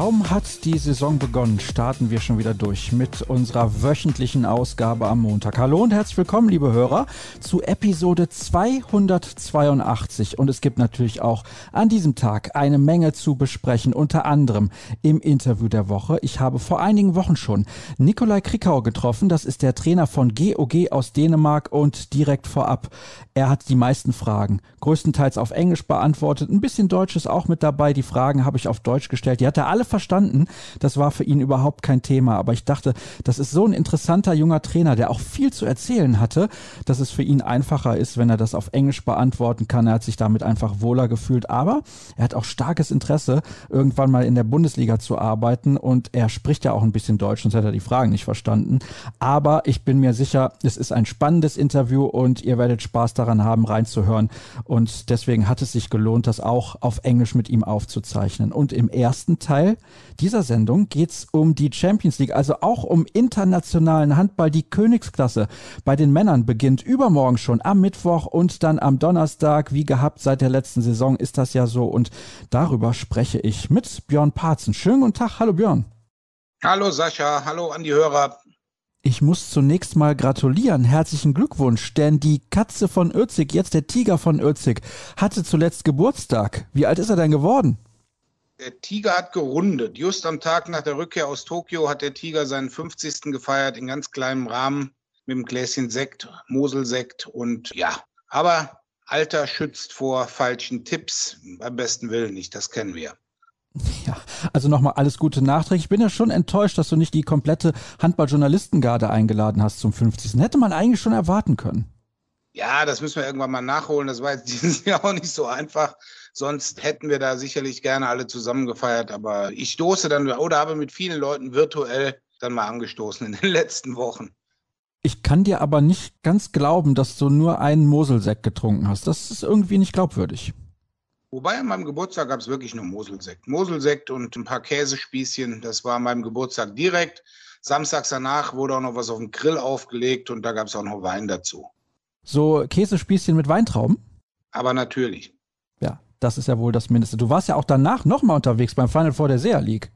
Kaum hat die Saison begonnen, starten wir schon wieder durch mit unserer wöchentlichen Ausgabe am Montag. Hallo und herzlich willkommen, liebe Hörer, zu Episode 282. Und es gibt natürlich auch an diesem Tag eine Menge zu besprechen, unter anderem im Interview der Woche. Ich habe vor einigen Wochen schon Nikolai Krikau getroffen. Das ist der Trainer von GOG aus Dänemark und direkt vorab. Er hat die meisten Fragen größtenteils auf Englisch beantwortet. Ein bisschen Deutsch ist auch mit dabei. Die Fragen habe ich auf Deutsch gestellt. Die hat er alle verstanden. Das war für ihn überhaupt kein Thema. Aber ich dachte, das ist so ein interessanter junger Trainer, der auch viel zu erzählen hatte, dass es für ihn einfacher ist, wenn er das auf Englisch beantworten kann. Er hat sich damit einfach wohler gefühlt. Aber er hat auch starkes Interesse, irgendwann mal in der Bundesliga zu arbeiten. Und er spricht ja auch ein bisschen Deutsch, sonst hätte er die Fragen nicht verstanden. Aber ich bin mir sicher, es ist ein spannendes Interview und ihr werdet Spaß daran haben, reinzuhören. Und deswegen hat es sich gelohnt, das auch auf Englisch mit ihm aufzuzeichnen. Und im ersten Teil dieser Sendung geht es um die Champions League, also auch um internationalen Handball. Die Königsklasse bei den Männern beginnt übermorgen schon am Mittwoch und dann am Donnerstag. Wie gehabt seit der letzten Saison ist das ja so. Und darüber spreche ich mit Björn Parzen. Schönen guten Tag. Hallo Björn. Hallo Sascha. Hallo an die Hörer. Ich muss zunächst mal gratulieren. Herzlichen Glückwunsch, denn die Katze von Özig, jetzt der Tiger von Özig, hatte zuletzt Geburtstag. Wie alt ist er denn geworden? Der Tiger hat gerundet. Just am Tag nach der Rückkehr aus Tokio hat der Tiger seinen 50. gefeiert in ganz kleinem Rahmen mit einem Gläschen Sekt, Moselsekt und ja, aber Alter schützt vor falschen Tipps. Beim besten Willen nicht, das kennen wir. Ja, also nochmal alles Gute nachträglich. Ich bin ja schon enttäuscht, dass du nicht die komplette Handballjournalistengarde eingeladen hast zum 50. Hätte man eigentlich schon erwarten können. Ja, das müssen wir irgendwann mal nachholen. Das war jetzt dieses Jahr auch nicht so einfach. Sonst hätten wir da sicherlich gerne alle zusammen gefeiert. Aber ich stoße dann oder habe mit vielen Leuten virtuell dann mal angestoßen in den letzten Wochen. Ich kann dir aber nicht ganz glauben, dass du nur einen Moselsekt getrunken hast. Das ist irgendwie nicht glaubwürdig. Wobei an meinem Geburtstag gab es wirklich nur Moselsekt. Moselsekt und ein paar Käsespießchen. Das war an meinem Geburtstag direkt. Samstags danach wurde auch noch was auf dem Grill aufgelegt und da gab es auch noch Wein dazu. So Käsespießchen mit Weintrauben? Aber natürlich. Das ist ja wohl das Mindeste. Du warst ja auch danach nochmal unterwegs beim Final Four der SEA League.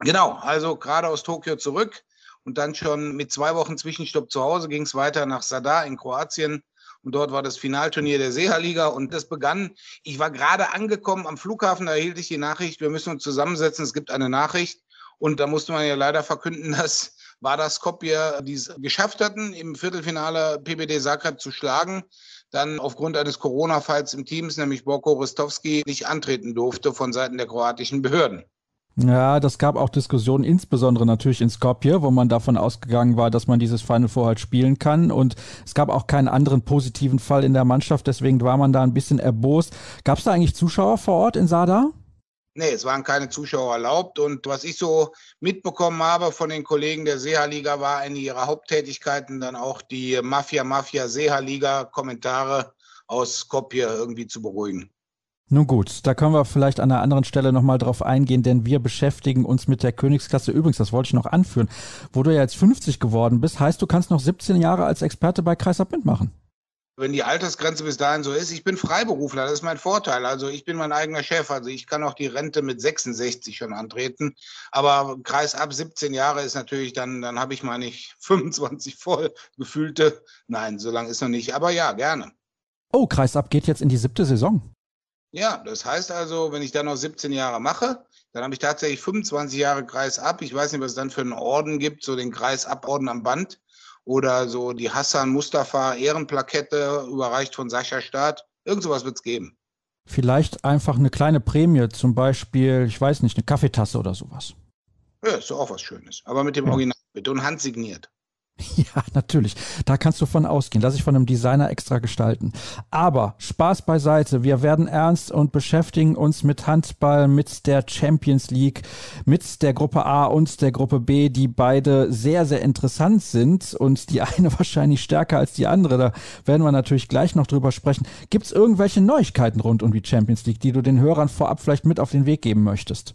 Genau, also gerade aus Tokio zurück und dann schon mit zwei Wochen Zwischenstopp zu Hause ging es weiter nach Sadar in Kroatien. Und dort war das Finalturnier der Seha-Liga und das begann. Ich war gerade angekommen am Flughafen, da erhielt ich die Nachricht, wir müssen uns zusammensetzen, es gibt eine Nachricht. Und da musste man ja leider verkünden, dass Vardar Skopje dies geschafft hatten, im Viertelfinale PBD Zagreb zu schlagen dann aufgrund eines Corona-Falls im Teams, nämlich Borko Rostovski, nicht antreten durfte von Seiten der kroatischen Behörden. Ja, das gab auch Diskussionen, insbesondere natürlich in Skopje, wo man davon ausgegangen war, dass man dieses Final Four halt spielen kann. Und es gab auch keinen anderen positiven Fall in der Mannschaft, deswegen war man da ein bisschen erbost. Gab es da eigentlich Zuschauer vor Ort in Sada? Nee, es waren keine Zuschauer erlaubt. Und was ich so mitbekommen habe von den Kollegen der Seha-Liga, war eine ihrer Haupttätigkeiten dann auch die Mafia-Mafia-Seha-Liga-Kommentare aus Skopje irgendwie zu beruhigen. Nun gut, da können wir vielleicht an einer anderen Stelle nochmal drauf eingehen, denn wir beschäftigen uns mit der Königsklasse. Übrigens, das wollte ich noch anführen, wo du ja jetzt 50 geworden bist, heißt, du kannst noch 17 Jahre als Experte bei Kreisab mitmachen wenn die Altersgrenze bis dahin so ist. Ich bin Freiberufler, das ist mein Vorteil. Also ich bin mein eigener Chef. Also ich kann auch die Rente mit 66 schon antreten. Aber Kreis ab 17 Jahre ist natürlich dann, dann habe ich nicht 25 voll gefühlte. Nein, so lange ist noch nicht. Aber ja, gerne. Oh, Kreis ab geht jetzt in die siebte Saison. Ja, das heißt also, wenn ich dann noch 17 Jahre mache, dann habe ich tatsächlich 25 Jahre Kreis ab. Ich weiß nicht, was es dann für einen Orden gibt, so den Kreis Aborden am Band oder so die Hassan Mustafa Ehrenplakette überreicht von Sascha Staat. Irgend sowas wird es geben. Vielleicht einfach eine kleine Prämie, zum Beispiel, ich weiß nicht, eine Kaffeetasse oder sowas. Ja, ist doch auch was Schönes. Aber mit dem. Original, bitte und handsigniert. Ja, natürlich. Da kannst du von ausgehen. Lass ich von einem Designer extra gestalten. Aber Spaß beiseite. Wir werden ernst und beschäftigen uns mit Handball, mit der Champions League, mit der Gruppe A und der Gruppe B, die beide sehr, sehr interessant sind und die eine wahrscheinlich stärker als die andere. Da werden wir natürlich gleich noch drüber sprechen. Gibt es irgendwelche Neuigkeiten rund um die Champions League, die du den Hörern vorab vielleicht mit auf den Weg geben möchtest?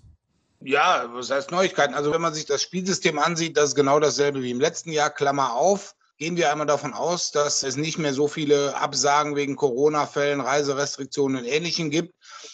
Ja, was heißt Neuigkeiten? Also wenn man sich das Spielsystem ansieht, das ist genau dasselbe wie im letzten Jahr, Klammer auf. Gehen wir einmal davon aus, dass es nicht mehr so viele Absagen wegen Corona-Fällen, Reiserestriktionen und Ähnlichem gibt,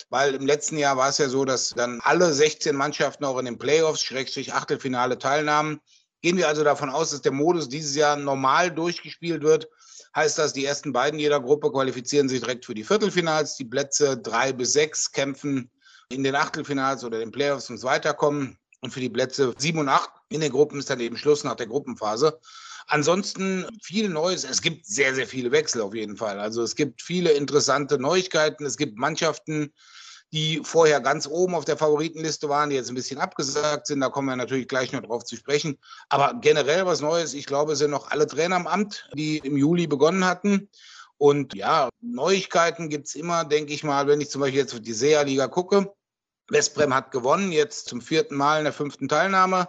weil im letzten Jahr war es ja so, dass dann alle 16 Mannschaften auch in den Playoffs, Schrägstrich Achtelfinale teilnahmen. Gehen wir also davon aus, dass der Modus dieses Jahr normal durchgespielt wird, heißt das, die ersten beiden jeder Gruppe qualifizieren sich direkt für die Viertelfinals. Die Plätze drei bis sechs kämpfen in den Achtelfinals oder den Playoffs ums Weiterkommen. Und für die Plätze sieben und acht in den Gruppen ist dann eben Schluss nach der Gruppenphase. Ansonsten viel Neues. Es gibt sehr, sehr viele Wechsel auf jeden Fall. Also es gibt viele interessante Neuigkeiten. Es gibt Mannschaften, die vorher ganz oben auf der Favoritenliste waren, die jetzt ein bisschen abgesagt sind. Da kommen wir natürlich gleich noch drauf zu sprechen. Aber generell was Neues. Ich glaube, es sind noch alle Trainer am Amt, die im Juli begonnen hatten. Und ja, Neuigkeiten gibt's immer, denke ich mal, wenn ich zum Beispiel jetzt auf die SEA-Liga gucke. Westbrem hat gewonnen, jetzt zum vierten Mal in der fünften Teilnahme,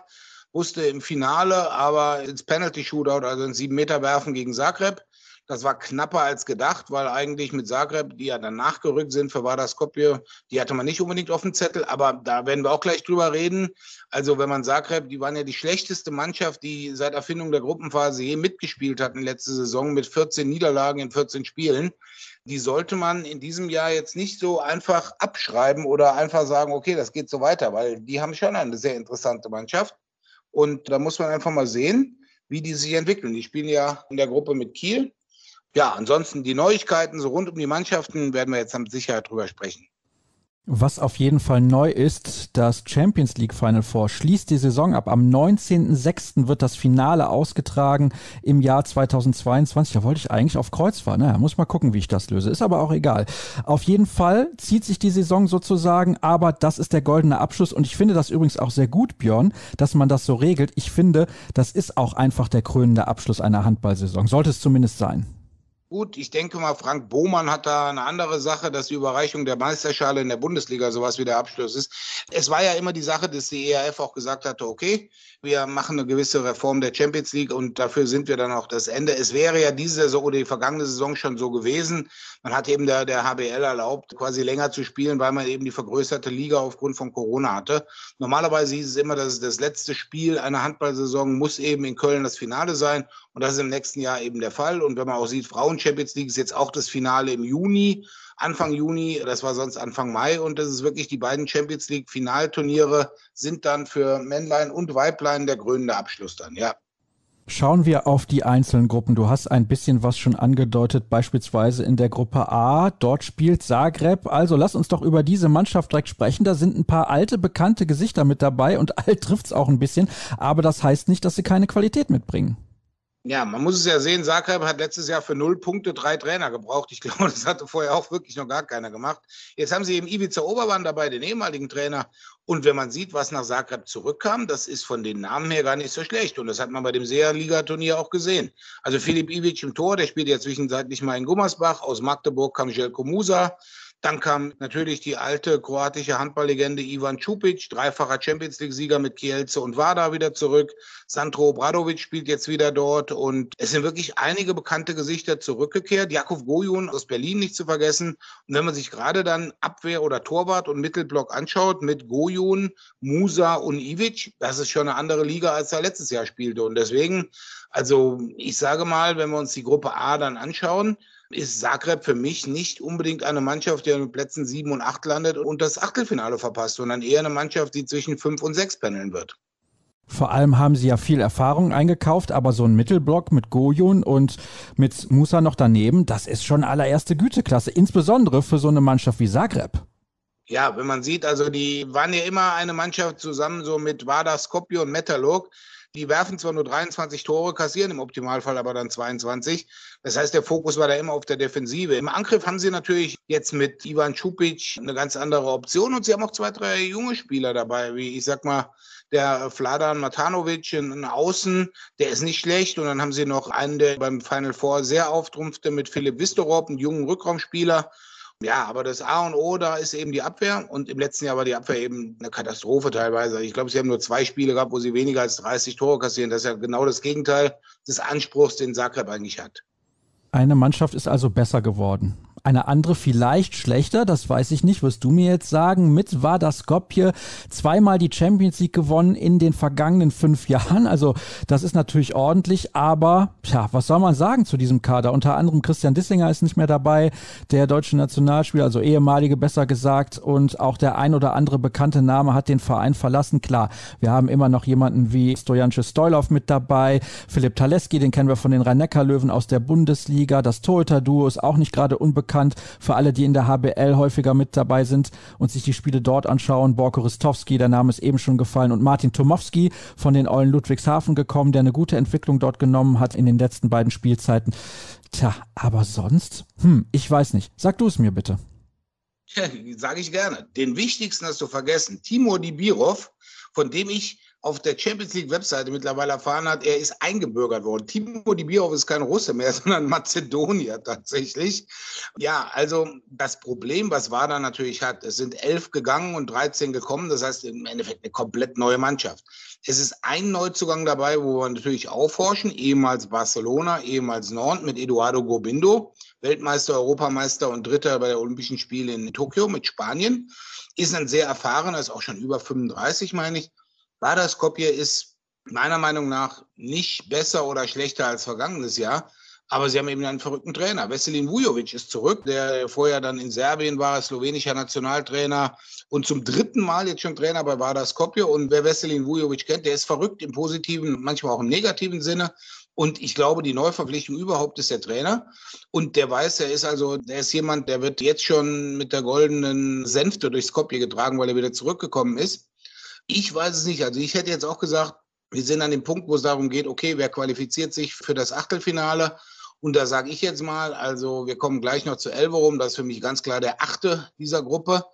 musste im Finale aber ins Penalty-Shootout, also in sieben Meter werfen gegen Zagreb. Das war knapper als gedacht, weil eigentlich mit Zagreb, die ja dann nachgerückt sind für Vardar die hatte man nicht unbedingt auf dem Zettel, aber da werden wir auch gleich drüber reden. Also wenn man Zagreb, die waren ja die schlechteste Mannschaft, die seit Erfindung der Gruppenphase je mitgespielt hatten letzte Saison mit 14 Niederlagen in 14 Spielen. Die sollte man in diesem Jahr jetzt nicht so einfach abschreiben oder einfach sagen, okay, das geht so weiter, weil die haben schon eine sehr interessante Mannschaft. Und da muss man einfach mal sehen, wie die sich entwickeln. Die spielen ja in der Gruppe mit Kiel ja, ansonsten die Neuigkeiten so rund um die Mannschaften werden wir jetzt mit Sicherheit drüber sprechen. Was auf jeden Fall neu ist, das Champions League Final Four schließt die Saison ab. Am 19.06. wird das Finale ausgetragen im Jahr 2022. Da wollte ich eigentlich auf Kreuz fahren. Naja, muss mal gucken, wie ich das löse. Ist aber auch egal. Auf jeden Fall zieht sich die Saison sozusagen, aber das ist der goldene Abschluss. Und ich finde das übrigens auch sehr gut, Björn, dass man das so regelt. Ich finde, das ist auch einfach der krönende Abschluss einer Handballsaison. Sollte es zumindest sein. Gut, ich denke mal, Frank Bohmann hat da eine andere Sache, dass die Überreichung der Meisterschale in der Bundesliga sowas wie der Abschluss ist. Es war ja immer die Sache, dass die ERF auch gesagt hatte, okay, wir machen eine gewisse Reform der Champions League und dafür sind wir dann auch das Ende. Es wäre ja diese Saison oder die vergangene Saison schon so gewesen. Man hat eben der, der HBL erlaubt, quasi länger zu spielen, weil man eben die vergrößerte Liga aufgrund von Corona hatte. Normalerweise hieß es immer, dass das letzte Spiel einer Handballsaison muss eben in Köln das Finale sein und das ist im nächsten Jahr eben der Fall. Und wenn man auch sieht, Frauen Champions League ist jetzt auch das Finale im Juni. Anfang Juni, das war sonst Anfang Mai und das ist wirklich die beiden Champions League Finalturniere sind dann für Männlein und Weiblein der krönende Abschluss dann, ja. Schauen wir auf die einzelnen Gruppen. Du hast ein bisschen was schon angedeutet, beispielsweise in der Gruppe A. Dort spielt Zagreb. Also lass uns doch über diese Mannschaft direkt sprechen. Da sind ein paar alte, bekannte Gesichter mit dabei und alt trifft's auch ein bisschen. Aber das heißt nicht, dass sie keine Qualität mitbringen. Ja, man muss es ja sehen, Zagreb hat letztes Jahr für null Punkte drei Trainer gebraucht. Ich glaube, das hatte vorher auch wirklich noch gar keiner gemacht. Jetzt haben sie eben Ivica Obermann dabei, den ehemaligen Trainer. Und wenn man sieht, was nach Zagreb zurückkam, das ist von den Namen her gar nicht so schlecht. Und das hat man bei dem Seher-Liga-Turnier auch gesehen. Also Filip Ivic im Tor, der spielt ja zwischenzeitlich mal in Gummersbach. Aus Magdeburg kam Jelko Musa. Dann kam natürlich die alte kroatische Handballlegende Ivan Čupic, dreifacher Champions League-Sieger mit Kielce und Vada wieder zurück. Sandro Obradovic spielt jetzt wieder dort und es sind wirklich einige bekannte Gesichter zurückgekehrt. Jakov Gojun aus Berlin nicht zu vergessen. Und wenn man sich gerade dann Abwehr oder Torwart und Mittelblock anschaut mit Gojun, Musa und Ivic, das ist schon eine andere Liga, als er letztes Jahr spielte. Und deswegen, also ich sage mal, wenn wir uns die Gruppe A dann anschauen, ist Zagreb für mich nicht unbedingt eine Mannschaft, die mit Plätzen sieben und acht landet und das Achtelfinale verpasst, sondern eher eine Mannschaft, die zwischen fünf und sechs pendeln wird. Vor allem haben sie ja viel Erfahrung eingekauft, aber so ein Mittelblock mit Gojun und mit Musa noch daneben, das ist schon allererste Güteklasse, insbesondere für so eine Mannschaft wie Zagreb. Ja, wenn man sieht, also die waren ja immer eine Mannschaft zusammen so mit Vardar Skopje und Metalurg Die werfen zwar nur 23 Tore, kassieren im Optimalfall aber dann 22. Das heißt, der Fokus war da immer auf der Defensive. Im Angriff haben sie natürlich jetzt mit Ivan Čupic eine ganz andere Option und sie haben auch zwei, drei junge Spieler dabei, wie ich sag mal, der Vladan Matanovic, ein Außen, der ist nicht schlecht. Und dann haben sie noch einen, der beim Final Four sehr auftrumpfte mit Philipp Vistorop, einen jungen Rückraumspieler. Ja, aber das A und O da ist eben die Abwehr. Und im letzten Jahr war die Abwehr eben eine Katastrophe teilweise. Ich glaube, sie haben nur zwei Spiele gehabt, wo sie weniger als 30 Tore kassieren. Das ist ja genau das Gegenteil des Anspruchs, den Zagreb eigentlich hat. Eine Mannschaft ist also besser geworden. Eine andere vielleicht schlechter, das weiß ich nicht, wirst du mir jetzt sagen. Mit Vardar Skopje zweimal die Champions League gewonnen in den vergangenen fünf Jahren. Also das ist natürlich ordentlich, aber ja, was soll man sagen zu diesem Kader? Unter anderem Christian Dissinger ist nicht mehr dabei, der deutsche Nationalspieler, also ehemalige besser gesagt. Und auch der ein oder andere bekannte Name hat den Verein verlassen. Klar, wir haben immer noch jemanden wie Stojanče Stoilov mit dabei. Philipp Taleski, den kennen wir von den Rhein-Neckar-Löwen aus der Bundesliga. Das Torhüter-Duo ist auch nicht gerade unbekannt bekannt. Für alle, die in der HBL häufiger mit dabei sind und sich die Spiele dort anschauen, Borko Ristowski, der Name ist eben schon gefallen, und Martin Tomowski von den Eulen Ludwigshafen gekommen, der eine gute Entwicklung dort genommen hat in den letzten beiden Spielzeiten. Tja, aber sonst? Hm, ich weiß nicht. Sag du es mir bitte. Ja, sage ich gerne. Den wichtigsten hast du vergessen. Timur Dibirov, von dem ich auf der Champions League Webseite mittlerweile erfahren hat, er ist eingebürgert worden. Timo Dibirov ist kein Russe mehr, sondern Mazedonier tatsächlich. Ja, also das Problem, was Wada natürlich hat, es sind elf gegangen und 13 gekommen. Das heißt im Endeffekt eine komplett neue Mannschaft. Es ist ein Neuzugang dabei, wo wir natürlich aufhorchen, ehemals Barcelona, ehemals Nord mit Eduardo Gobindo, Weltmeister, Europameister und Dritter bei der Olympischen Spiele in Tokio mit Spanien. Ist ein sehr erfahrener, ist auch schon über 35, meine ich Vardar Skopje ist meiner Meinung nach nicht besser oder schlechter als vergangenes Jahr. Aber sie haben eben einen verrückten Trainer. Veselin Vujovic ist zurück, der vorher dann in Serbien war, slowenischer Nationaltrainer und zum dritten Mal jetzt schon Trainer bei Vardar Skopje. Und wer Veselin Vujovic kennt, der ist verrückt im positiven, manchmal auch im negativen Sinne. Und ich glaube, die Neuverpflichtung überhaupt ist der Trainer. Und der weiß, er ist also, der ist jemand, der wird jetzt schon mit der goldenen Sänfte durch Skopje getragen, weil er wieder zurückgekommen ist. Ich weiß es nicht. Also ich hätte jetzt auch gesagt, wir sind an dem Punkt, wo es darum geht, okay, wer qualifiziert sich für das Achtelfinale? Und da sage ich jetzt mal, also wir kommen gleich noch zu Elverum, das ist für mich ganz klar der achte dieser Gruppe.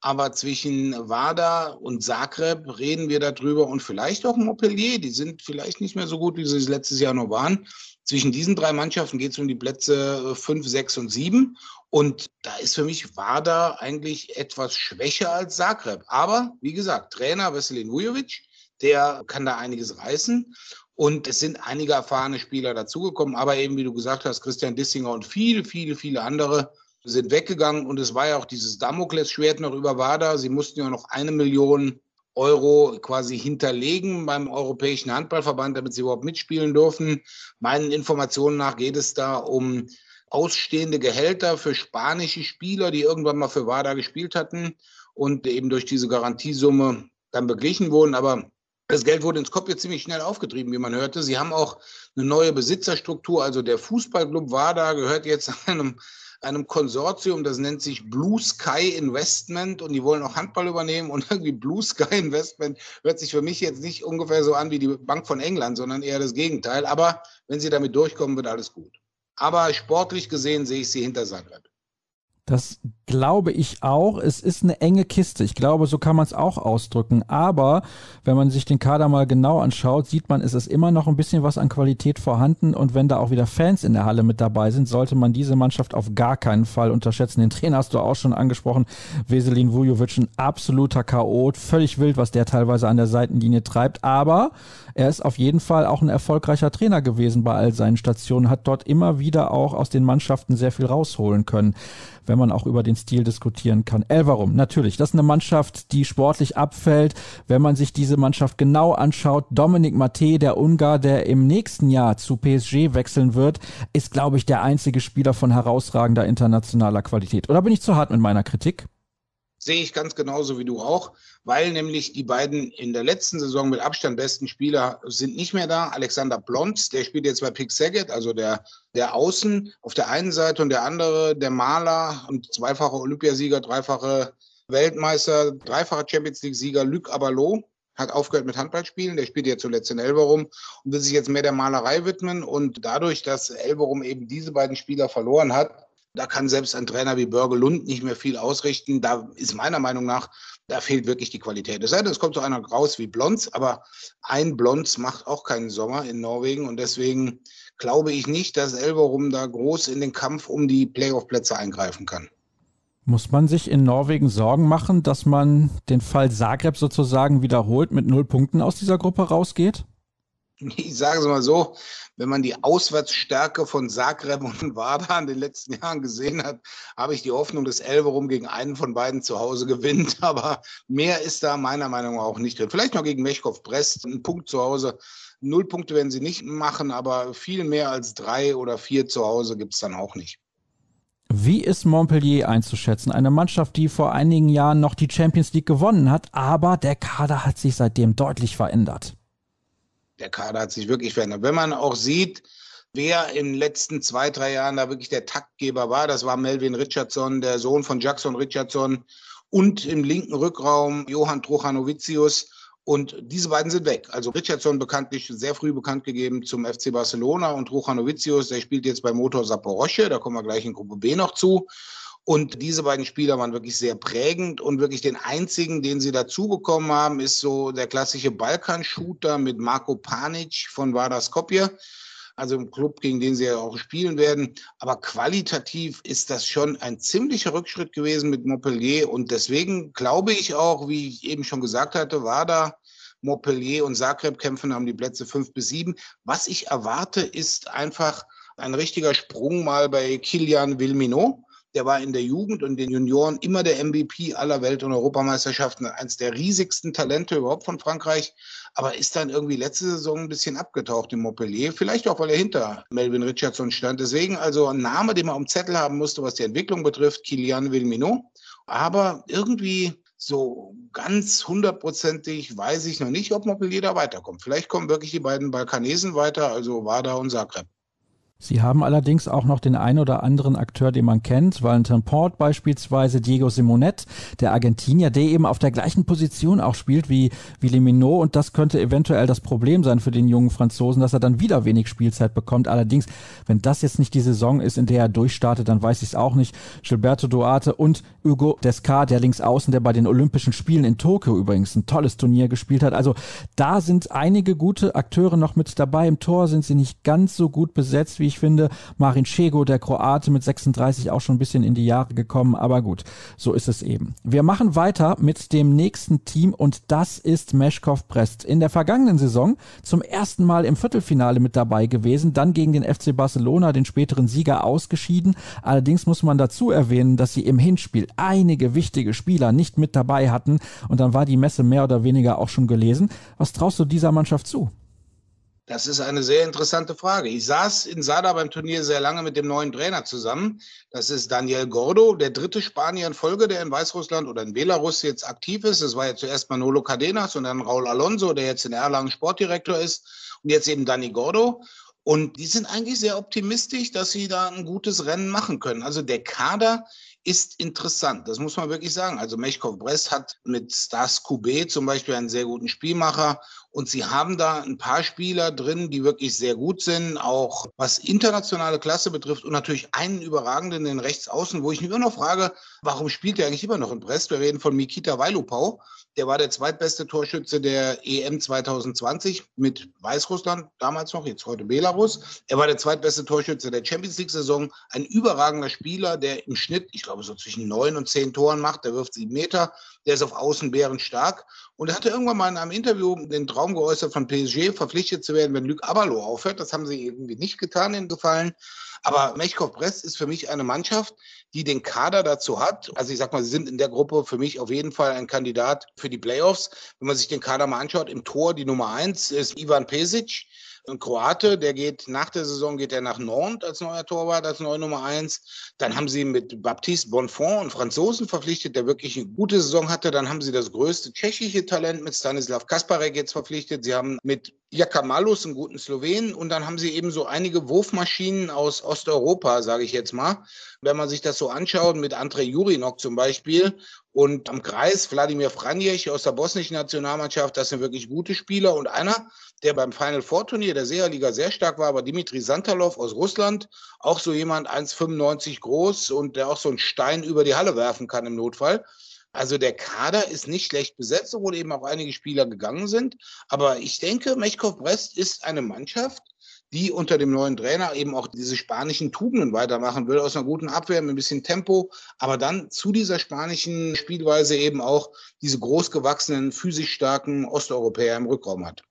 Aber zwischen Wada und Zagreb reden wir darüber und vielleicht auch Montpellier, die sind vielleicht nicht mehr so gut, wie sie es letztes Jahr noch waren. Zwischen diesen drei Mannschaften geht es um die Plätze 5, 6 und 7. Und da ist für mich Wada eigentlich etwas schwächer als Zagreb. Aber wie gesagt, Trainer Veselin Vujovic, der kann da einiges reißen. Und es sind einige erfahrene Spieler dazugekommen, aber eben, wie du gesagt hast, Christian Dissinger und viele, viele, viele andere sind weggegangen. Und es war ja auch dieses Damoklesschwert noch über WADA. Sie mussten ja noch eine Million Euro quasi hinterlegen beim Europäischen Handballverband, damit sie überhaupt mitspielen dürfen. Meinen Informationen nach geht es da um ausstehende Gehälter für spanische Spieler, die irgendwann mal für WADA gespielt hatten und eben durch diese Garantiesumme dann beglichen wurden. Aber das Geld wurde ins Skopje ziemlich schnell aufgetrieben, wie man hörte. Sie haben auch eine neue Besitzerstruktur. Also der Fußballclub WADA gehört jetzt einem, einem Konsortium, das nennt sich Blue Sky Investment und die wollen auch Handball übernehmen. Und irgendwie Blue Sky Investment hört sich für mich jetzt nicht ungefähr so an wie die Bank von England, sondern eher das Gegenteil. Aber wenn sie damit durchkommen, wird alles gut. Aber sportlich gesehen sehe ich sie hinter Zagreb. Das glaube ich auch. Es ist eine enge Kiste. Ich glaube, so kann man es auch ausdrücken. Aber wenn man sich den Kader mal genau anschaut, sieht man, es ist immer noch ein bisschen was an Qualität vorhanden. Und wenn da auch wieder Fans in der Halle mit dabei sind, sollte man diese Mannschaft auf gar keinen Fall unterschätzen. Den Trainer hast du auch schon angesprochen. Veselin Vujovic, ein absoluter Chaot. Völlig wild, was der teilweise an der Seitenlinie treibt. Aber er ist auf jeden Fall auch ein erfolgreicher Trainer gewesen bei all seinen Stationen, hat dort immer wieder auch aus den Mannschaften sehr viel rausholen können wenn man auch über den Stil diskutieren kann. Elverum, natürlich, das ist eine Mannschaft, die sportlich abfällt. Wenn man sich diese Mannschaft genau anschaut, Dominik Mate, der Ungar, der im nächsten Jahr zu PSG wechseln wird, ist, glaube ich, der einzige Spieler von herausragender internationaler Qualität. Oder bin ich zu hart mit meiner Kritik? Sehe ich ganz genauso wie du auch, weil nämlich die beiden in der letzten Saison mit Abstand besten Spieler sind nicht mehr da. Alexander Blonz, der spielt jetzt bei Pick Saget, also der, der Außen auf der einen Seite und der andere, der Maler und zweifache Olympiasieger, dreifache Weltmeister, dreifacher Champions League-Sieger Luc Abalo. hat aufgehört mit Handballspielen, der spielt ja zuletzt in Elverum und will sich jetzt mehr der Malerei widmen. Und dadurch, dass Elverum eben diese beiden Spieler verloren hat, da kann selbst ein Trainer wie Börge Lund nicht mehr viel ausrichten. Da ist meiner Meinung nach, da fehlt wirklich die Qualität. Es sei denn, es kommt so einer raus wie Blonz, aber ein Blonz macht auch keinen Sommer in Norwegen und deswegen glaube ich nicht, dass Elverum da groß in den Kampf um die Playoff-Plätze eingreifen kann. Muss man sich in Norwegen Sorgen machen, dass man den Fall Zagreb sozusagen wiederholt mit null Punkten aus dieser Gruppe rausgeht? Ich sage es mal so, wenn man die Auswärtsstärke von Zagreb und Wada in den letzten Jahren gesehen hat, habe ich die Hoffnung, dass Elverum gegen einen von beiden zu Hause gewinnt. Aber mehr ist da meiner Meinung nach auch nicht drin. Vielleicht noch gegen Mechkov Brest, ein Punkt zu Hause. Null Punkte werden sie nicht machen, aber viel mehr als drei oder vier zu Hause gibt es dann auch nicht. Wie ist Montpellier einzuschätzen? Eine Mannschaft, die vor einigen Jahren noch die Champions League gewonnen hat, aber der Kader hat sich seitdem deutlich verändert. Der Kader hat sich wirklich verändert. Wenn man auch sieht, wer in den letzten zwei, drei Jahren da wirklich der Taktgeber war, das war Melvin Richardson, der Sohn von Jackson Richardson und im linken Rückraum Johann Truchanovicius und diese beiden sind weg. Also Richardson bekanntlich sehr früh bekannt gegeben zum FC Barcelona und Ruchanovicius, der spielt jetzt bei Motor Saporosche, da kommen wir gleich in Gruppe B noch zu. Und diese beiden Spieler waren wirklich sehr prägend und wirklich den einzigen, den sie dazu bekommen haben, ist so der klassische Balkan-Shooter mit Marco Panic von Vardar Skopje also im Club, gegen den sie ja auch spielen werden. Aber qualitativ ist das schon ein ziemlicher Rückschritt gewesen mit Montpellier. Und deswegen glaube ich auch, wie ich eben schon gesagt hatte, war da Montpellier und Zagreb kämpfen haben die Plätze fünf bis sieben. Was ich erwarte, ist einfach ein richtiger Sprung mal bei Kilian Vilminot. Der war in der Jugend und den Junioren immer der MVP aller Welt- und Europameisterschaften, eines der riesigsten Talente überhaupt von Frankreich aber ist dann irgendwie letzte Saison ein bisschen abgetaucht im Montpellier. Vielleicht auch, weil er hinter Melvin Richardson stand. Deswegen also ein Name, den man am Zettel haben musste, was die Entwicklung betrifft, Kilian Vilminot. Aber irgendwie so ganz hundertprozentig weiß ich noch nicht, ob Montpellier da weiterkommt. Vielleicht kommen wirklich die beiden Balkanesen weiter, also Wada und Zagreb. Sie haben allerdings auch noch den ein oder anderen Akteur, den man kennt. Valentin Port beispielsweise, Diego Simonet, der Argentinier, der eben auf der gleichen Position auch spielt wie, wie Lemino. Und das könnte eventuell das Problem sein für den jungen Franzosen, dass er dann wieder wenig Spielzeit bekommt. Allerdings, wenn das jetzt nicht die Saison ist, in der er durchstartet, dann weiß ich es auch nicht. Gilberto Duarte und Hugo Descar, der links außen, der bei den Olympischen Spielen in Tokio übrigens ein tolles Turnier gespielt hat. Also da sind einige gute Akteure noch mit dabei. Im Tor sind sie nicht ganz so gut besetzt, wie ich finde. Marin Cego, der Kroate mit 36 auch schon ein bisschen in die Jahre gekommen, aber gut, so ist es eben. Wir machen weiter mit dem nächsten Team und das ist Meshkov Brest. In der vergangenen Saison zum ersten Mal im Viertelfinale mit dabei gewesen, dann gegen den FC Barcelona, den späteren Sieger, ausgeschieden. Allerdings muss man dazu erwähnen, dass sie im Hinspiel einige wichtige Spieler nicht mit dabei hatten und dann war die Messe mehr oder weniger auch schon gelesen. Was traust du dieser Mannschaft zu? Das ist eine sehr interessante Frage. Ich saß in Sada beim Turnier sehr lange mit dem neuen Trainer zusammen. Das ist Daniel Gordo, der dritte Spanier in Folge, der in Weißrussland oder in Belarus jetzt aktiv ist. Das war ja zuerst Manolo Cadenas und dann Raul Alonso, der jetzt in Erlangen Sportdirektor ist. Und jetzt eben Dani Gordo. Und die sind eigentlich sehr optimistisch, dass sie da ein gutes Rennen machen können. Also der Kader ist interessant. Das muss man wirklich sagen. Also Mechkov Brest hat mit Stas Kube zum Beispiel einen sehr guten Spielmacher und sie haben da ein paar Spieler drin, die wirklich sehr gut sind, auch was internationale Klasse betrifft und natürlich einen überragenden in Rechtsaußen, wo ich mich immer noch frage, warum spielt er eigentlich immer noch in Brest? Wir reden von Mikita Weilupau. Der war der zweitbeste Torschütze der EM 2020 mit Weißrussland, damals noch, jetzt heute Belarus. Er war der zweitbeste Torschütze der Champions League-Saison. Ein überragender Spieler, der im Schnitt, ich glaube, so zwischen neun und zehn Toren macht. Der wirft sieben Meter. Der ist auf Außen bärenstark. Und er hatte irgendwann mal in einem Interview den Traum geäußert, von PSG verpflichtet zu werden, wenn Luc Abalo aufhört. Das haben sie irgendwie nicht getan in Gefallen. Aber Mechkov Brest ist für mich eine Mannschaft, die den Kader dazu hat. Also ich sag mal, sie sind in der Gruppe für mich auf jeden Fall ein Kandidat für die Playoffs. Wenn man sich den Kader mal anschaut, im Tor die Nummer eins ist Ivan Pesic ein Kroate, der geht nach der Saison geht er nach Nantes als neuer Torwart, als neue Nummer eins. Dann haben sie mit Baptiste Bonfond einen Franzosen verpflichtet, der wirklich eine gute Saison hatte. Dann haben sie das größte tschechische Talent mit Stanislav Kasparek jetzt verpflichtet. Sie haben mit Jakamalus, einen guten Slowenen, und dann haben sie eben so einige Wurfmaschinen aus Osteuropa, sage ich jetzt mal. Wenn man sich das so anschaut, mit Andrei Jurinok zum Beispiel und am Kreis Wladimir Franjech aus der bosnischen Nationalmannschaft, das sind wirklich gute Spieler. Und einer, der beim Final Four Turnier der Seherliga sehr stark war, war Dimitri Santalov aus Russland. Auch so jemand 1,95 groß und der auch so einen Stein über die Halle werfen kann im Notfall. Also der Kader ist nicht schlecht besetzt, obwohl eben auch einige Spieler gegangen sind. Aber ich denke, Mechkov Brest ist eine Mannschaft, die unter dem neuen Trainer eben auch diese spanischen Tugenden weitermachen will, aus einer guten Abwehr mit ein bisschen Tempo, aber dann zu dieser spanischen Spielweise eben auch diese großgewachsenen, physisch starken Osteuropäer im Rückraum hat.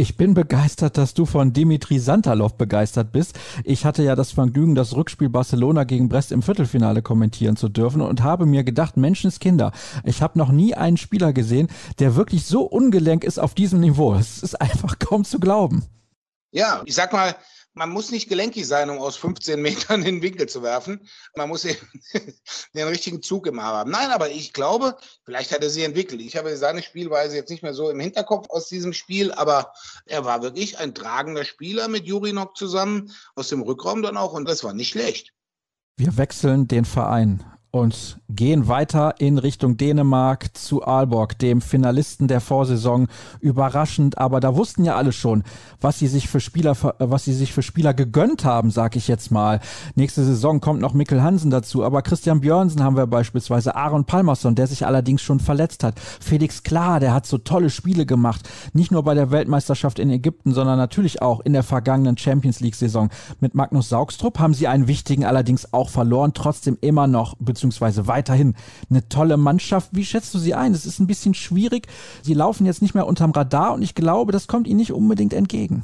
Ich bin begeistert, dass du von Dimitri Santalov begeistert bist. Ich hatte ja das Vergnügen, das Rückspiel Barcelona gegen Brest im Viertelfinale kommentieren zu dürfen und habe mir gedacht, Menschenskinder, ich habe noch nie einen Spieler gesehen, der wirklich so ungelenk ist auf diesem Niveau. Es ist einfach kaum zu glauben. Ja, ich sag mal, man muss nicht gelenkig sein, um aus 15 Metern den Winkel zu werfen. Man muss eben den richtigen Zug immer haben. Nein, aber ich glaube, vielleicht hat er sie entwickelt. Ich habe seine Spielweise jetzt nicht mehr so im Hinterkopf aus diesem Spiel, aber er war wirklich ein tragender Spieler mit Jurinok zusammen, aus dem Rückraum dann auch, und das war nicht schlecht. Wir wechseln den Verein und gehen weiter in Richtung Dänemark zu Aalborg, dem Finalisten der Vorsaison. Überraschend, aber da wussten ja alle schon, was sie sich für Spieler, was sie sich für Spieler gegönnt haben, sag ich jetzt mal. Nächste Saison kommt noch Mikkel Hansen dazu, aber Christian Björnsen haben wir beispielsweise, Aaron Palmerson, der sich allerdings schon verletzt hat. Felix Klar, der hat so tolle Spiele gemacht, nicht nur bei der Weltmeisterschaft in Ägypten, sondern natürlich auch in der vergangenen Champions League Saison. Mit Magnus Saugstrup haben sie einen wichtigen allerdings auch verloren, trotzdem immer noch beziehungsweise weiterhin eine tolle Mannschaft. Wie schätzt du sie ein? Es ist ein bisschen schwierig. Sie laufen jetzt nicht mehr unterm Radar und ich glaube, das kommt ihnen nicht unbedingt entgegen.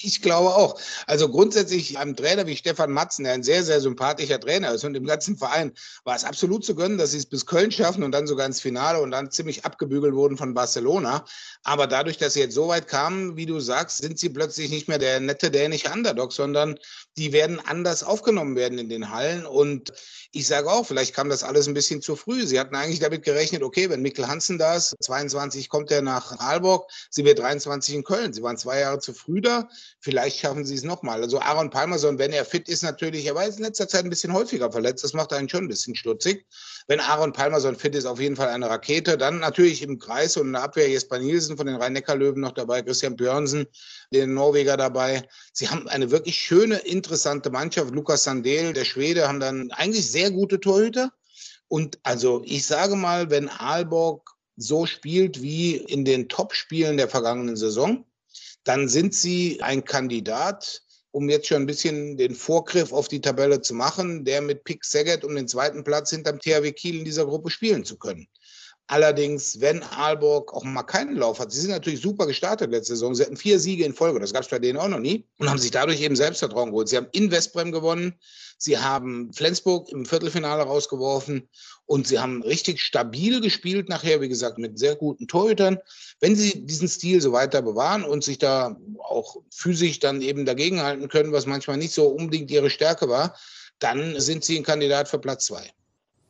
Ich glaube auch. Also grundsätzlich einem Trainer wie Stefan Matzen, der ein sehr, sehr sympathischer Trainer ist und im ganzen Verein war es absolut zu gönnen, dass sie es bis Köln schaffen und dann sogar ins Finale und dann ziemlich abgebügelt wurden von Barcelona. Aber dadurch, dass sie jetzt so weit kamen, wie du sagst, sind sie plötzlich nicht mehr der nette dänische Underdog, sondern die werden anders aufgenommen werden in den Hallen. Und ich sage auch, vielleicht kam das alles ein bisschen zu früh. Sie hatten eigentlich damit gerechnet, okay, wenn Mikkel Hansen da ist, 22 kommt er nach Aalborg, sie wird 23 in Köln. Sie waren zwei Jahre zu früh da. Vielleicht schaffen sie es nochmal. Also Aaron Palmerson, wenn er fit ist, natürlich, er war jetzt in letzter Zeit ein bisschen häufiger verletzt. Das macht einen schon ein bisschen stutzig. Wenn Aaron Palmerson fit ist, auf jeden Fall eine Rakete. Dann natürlich im Kreis und in der Abwehr Jesper Nielsen von den Rhein-Neckar-Löwen noch dabei, Christian Björnsen, den Norweger dabei. Sie haben eine wirklich schöne, interessante Mannschaft. Lukas Sandel, der Schwede, haben dann eigentlich sehr gute Torhüter. Und also ich sage mal, wenn Aalborg so spielt wie in den Top-Spielen der vergangenen Saison, dann sind sie ein Kandidat, um jetzt schon ein bisschen den Vorgriff auf die Tabelle zu machen, der mit Pick Saget um den zweiten Platz hinterm THW Kiel in dieser Gruppe spielen zu können. Allerdings, wenn Aalborg auch mal keinen Lauf hat, sie sind natürlich super gestartet letzte Saison. Sie hatten vier Siege in Folge, das gab es bei denen auch noch nie und haben sich dadurch eben Selbstvertrauen geholt. Sie haben in Westbrem gewonnen, sie haben Flensburg im Viertelfinale rausgeworfen und sie haben richtig stabil gespielt nachher, wie gesagt, mit sehr guten Torhütern. Wenn sie diesen Stil so weiter bewahren und sich da auch physisch dann eben dagegenhalten können, was manchmal nicht so unbedingt ihre Stärke war, dann sind sie ein Kandidat für Platz zwei.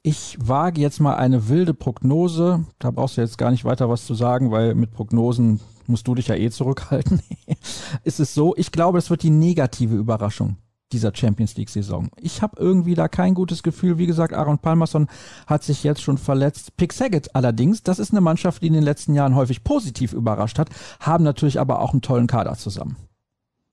Ich wage jetzt mal eine wilde Prognose. Da brauchst du jetzt gar nicht weiter was zu sagen, weil mit Prognosen musst du dich ja eh zurückhalten. ist es so? Ich glaube, es wird die negative Überraschung dieser Champions League Saison. Ich habe irgendwie da kein gutes Gefühl. Wie gesagt, Aaron Palmerson hat sich jetzt schon verletzt. Pick Saget allerdings, das ist eine Mannschaft, die in den letzten Jahren häufig positiv überrascht hat, haben natürlich aber auch einen tollen Kader zusammen.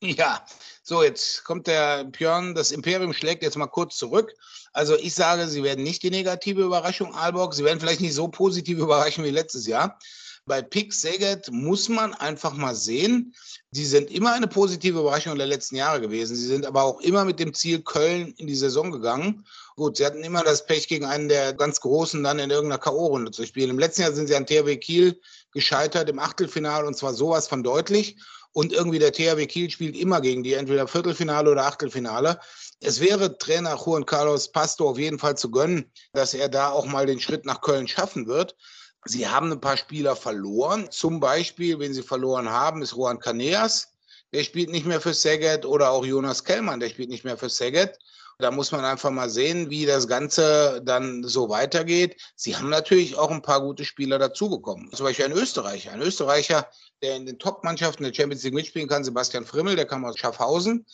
Ja, so jetzt kommt der Björn, das Imperium schlägt jetzt mal kurz zurück. Also ich sage, sie werden nicht die negative Überraschung Aalborg. Sie werden vielleicht nicht so positiv überraschen wie letztes Jahr. Bei Pick Saget muss man einfach mal sehen, die sind immer eine positive Überraschung der letzten Jahre gewesen. Sie sind aber auch immer mit dem Ziel Köln in die Saison gegangen. Gut, sie hatten immer das Pech, gegen einen der ganz Großen dann in irgendeiner K.O.-Runde zu spielen. Im letzten Jahr sind sie an THW Kiel gescheitert im Achtelfinale und zwar sowas von deutlich. Und irgendwie der THW Kiel spielt immer gegen die, entweder Viertelfinale oder Achtelfinale. Es wäre Trainer Juan Carlos Pasto auf jeden Fall zu gönnen, dass er da auch mal den Schritt nach Köln schaffen wird. Sie haben ein paar Spieler verloren. Zum Beispiel, wenn sie verloren haben, ist Juan Caneas. Der spielt nicht mehr für Saget oder auch Jonas Kellmann, der spielt nicht mehr für Saget. Da muss man einfach mal sehen, wie das Ganze dann so weitergeht. Sie haben natürlich auch ein paar gute Spieler dazu bekommen. Zum Beispiel ein Österreicher. Ein Österreicher, der in den Top-Mannschaften der Champions League mitspielen kann, Sebastian Frimmel, der kam aus Schaffhausen.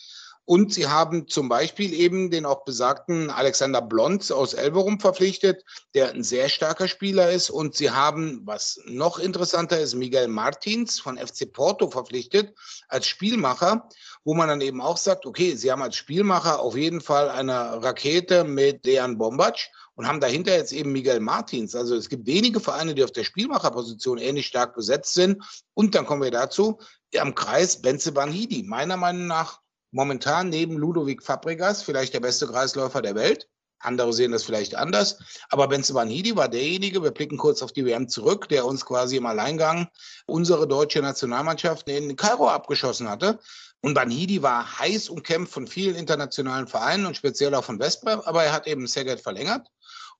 Und sie haben zum Beispiel eben den auch besagten Alexander Blond aus Elverum verpflichtet, der ein sehr starker Spieler ist. Und sie haben, was noch interessanter ist, Miguel Martins von FC Porto verpflichtet als Spielmacher, wo man dann eben auch sagt, okay, sie haben als Spielmacher auf jeden Fall eine Rakete mit Dejan Bombac und haben dahinter jetzt eben Miguel Martins. Also es gibt wenige Vereine, die auf der Spielmacherposition ähnlich stark besetzt sind. Und dann kommen wir dazu, am Kreis Benze Banhidi. Meiner Meinung nach momentan neben Ludovic Fabregas vielleicht der beste Kreisläufer der Welt. Andere sehen das vielleicht anders. Aber Benze Vanidi war derjenige, wir blicken kurz auf die WM zurück, der uns quasi im Alleingang unsere deutsche Nationalmannschaft in Kairo abgeschossen hatte. Und Banhidi war heiß umkämpft von vielen internationalen Vereinen und speziell auch von Westbrem, aber er hat eben Serget verlängert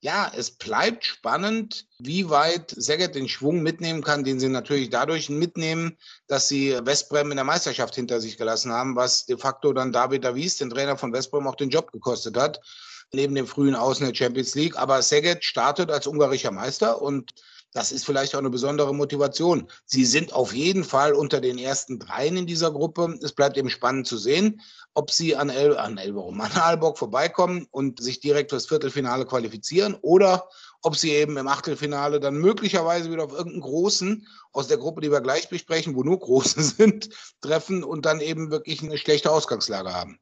ja, es bleibt spannend, wie weit Szeged den Schwung mitnehmen kann, den sie natürlich dadurch mitnehmen, dass sie Westbrem in der Meisterschaft hinter sich gelassen haben, was de facto dann David Davies, den Trainer von Westbrem, auch den Job gekostet hat, neben dem frühen Außen der Champions League. Aber Szeged startet als ungarischer Meister und das ist vielleicht auch eine besondere Motivation. Sie sind auf jeden Fall unter den ersten dreien in dieser Gruppe. Es bleibt eben spannend zu sehen, ob sie an, El an Elverum, an Aalborg vorbeikommen und sich direkt fürs Viertelfinale qualifizieren oder ob sie eben im Achtelfinale dann möglicherweise wieder auf irgendeinen Großen aus der Gruppe, die wir gleich besprechen, wo nur Große sind, treffen und dann eben wirklich eine schlechte Ausgangslage haben.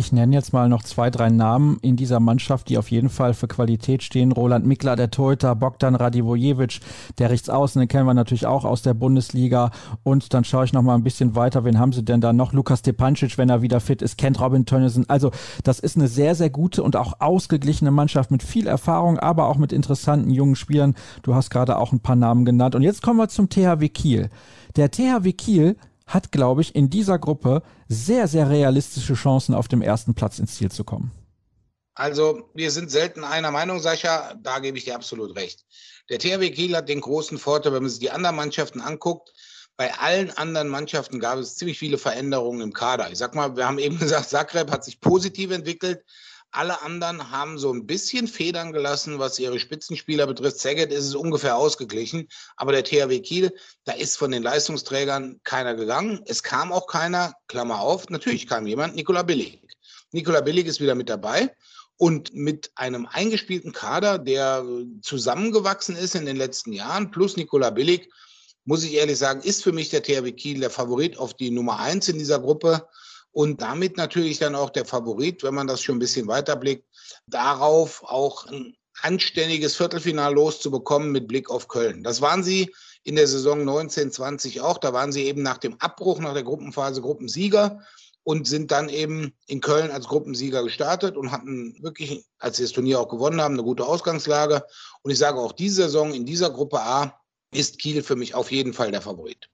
Ich nenne jetzt mal noch zwei, drei Namen in dieser Mannschaft, die auf jeden Fall für Qualität stehen. Roland Mikla, der Torhüter, Bogdan Radivojevic, der Rechtsaußen, den kennen wir natürlich auch aus der Bundesliga. Und dann schaue ich noch mal ein bisschen weiter. Wen haben sie denn da noch? Lukas Stepancic, wenn er wieder fit ist, kennt Robin Tönnissen. Also das ist eine sehr, sehr gute und auch ausgeglichene Mannschaft mit viel Erfahrung, aber auch mit interessanten jungen Spielern. Du hast gerade auch ein paar Namen genannt. Und jetzt kommen wir zum THW Kiel. Der THW Kiel hat, glaube ich, in dieser Gruppe sehr, sehr realistische Chancen, auf dem ersten Platz ins Ziel zu kommen. Also, wir sind selten einer Meinung, Sascha. Da gebe ich dir absolut recht. Der THW Kiel hat den großen Vorteil, wenn man sich die anderen Mannschaften anguckt. Bei allen anderen Mannschaften gab es ziemlich viele Veränderungen im Kader. Ich sag mal, wir haben eben gesagt, Zagreb hat sich positiv entwickelt. Alle anderen haben so ein bisschen Federn gelassen, was ihre Spitzenspieler betrifft. Szeged ist es ungefähr ausgeglichen. Aber der THW Kiel, da ist von den Leistungsträgern keiner gegangen. Es kam auch keiner, Klammer auf, natürlich kam jemand, Nikola Billig. Nikola Billig ist wieder mit dabei. Und mit einem eingespielten Kader, der zusammengewachsen ist in den letzten Jahren, plus Nikola Billig, muss ich ehrlich sagen, ist für mich der THW Kiel der Favorit auf die Nummer eins in dieser Gruppe und damit natürlich dann auch der Favorit, wenn man das schon ein bisschen weiterblickt, darauf auch ein anständiges Viertelfinal loszubekommen mit Blick auf Köln. Das waren sie in der Saison 1920 auch. Da waren sie eben nach dem Abbruch nach der Gruppenphase Gruppensieger und sind dann eben in Köln als Gruppensieger gestartet und hatten wirklich, als sie das Turnier auch gewonnen haben, eine gute Ausgangslage. Und ich sage auch, diese Saison in dieser Gruppe A ist Kiel für mich auf jeden Fall der Favorit.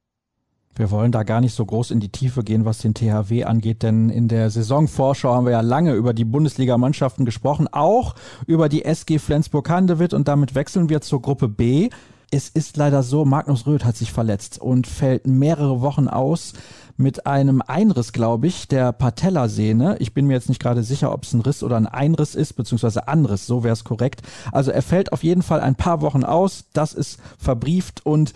Wir wollen da gar nicht so groß in die Tiefe gehen, was den THW angeht, denn in der Saisonvorschau haben wir ja lange über die Bundesligamannschaften gesprochen, auch über die SG Flensburg-Handewitt und damit wechseln wir zur Gruppe B. Es ist leider so, Magnus Röth hat sich verletzt und fällt mehrere Wochen aus mit einem Einriss, glaube ich, der Patellasehne. Ich bin mir jetzt nicht gerade sicher, ob es ein Riss oder ein Einriss ist, beziehungsweise Anriss, so wäre es korrekt. Also er fällt auf jeden Fall ein paar Wochen aus, das ist verbrieft und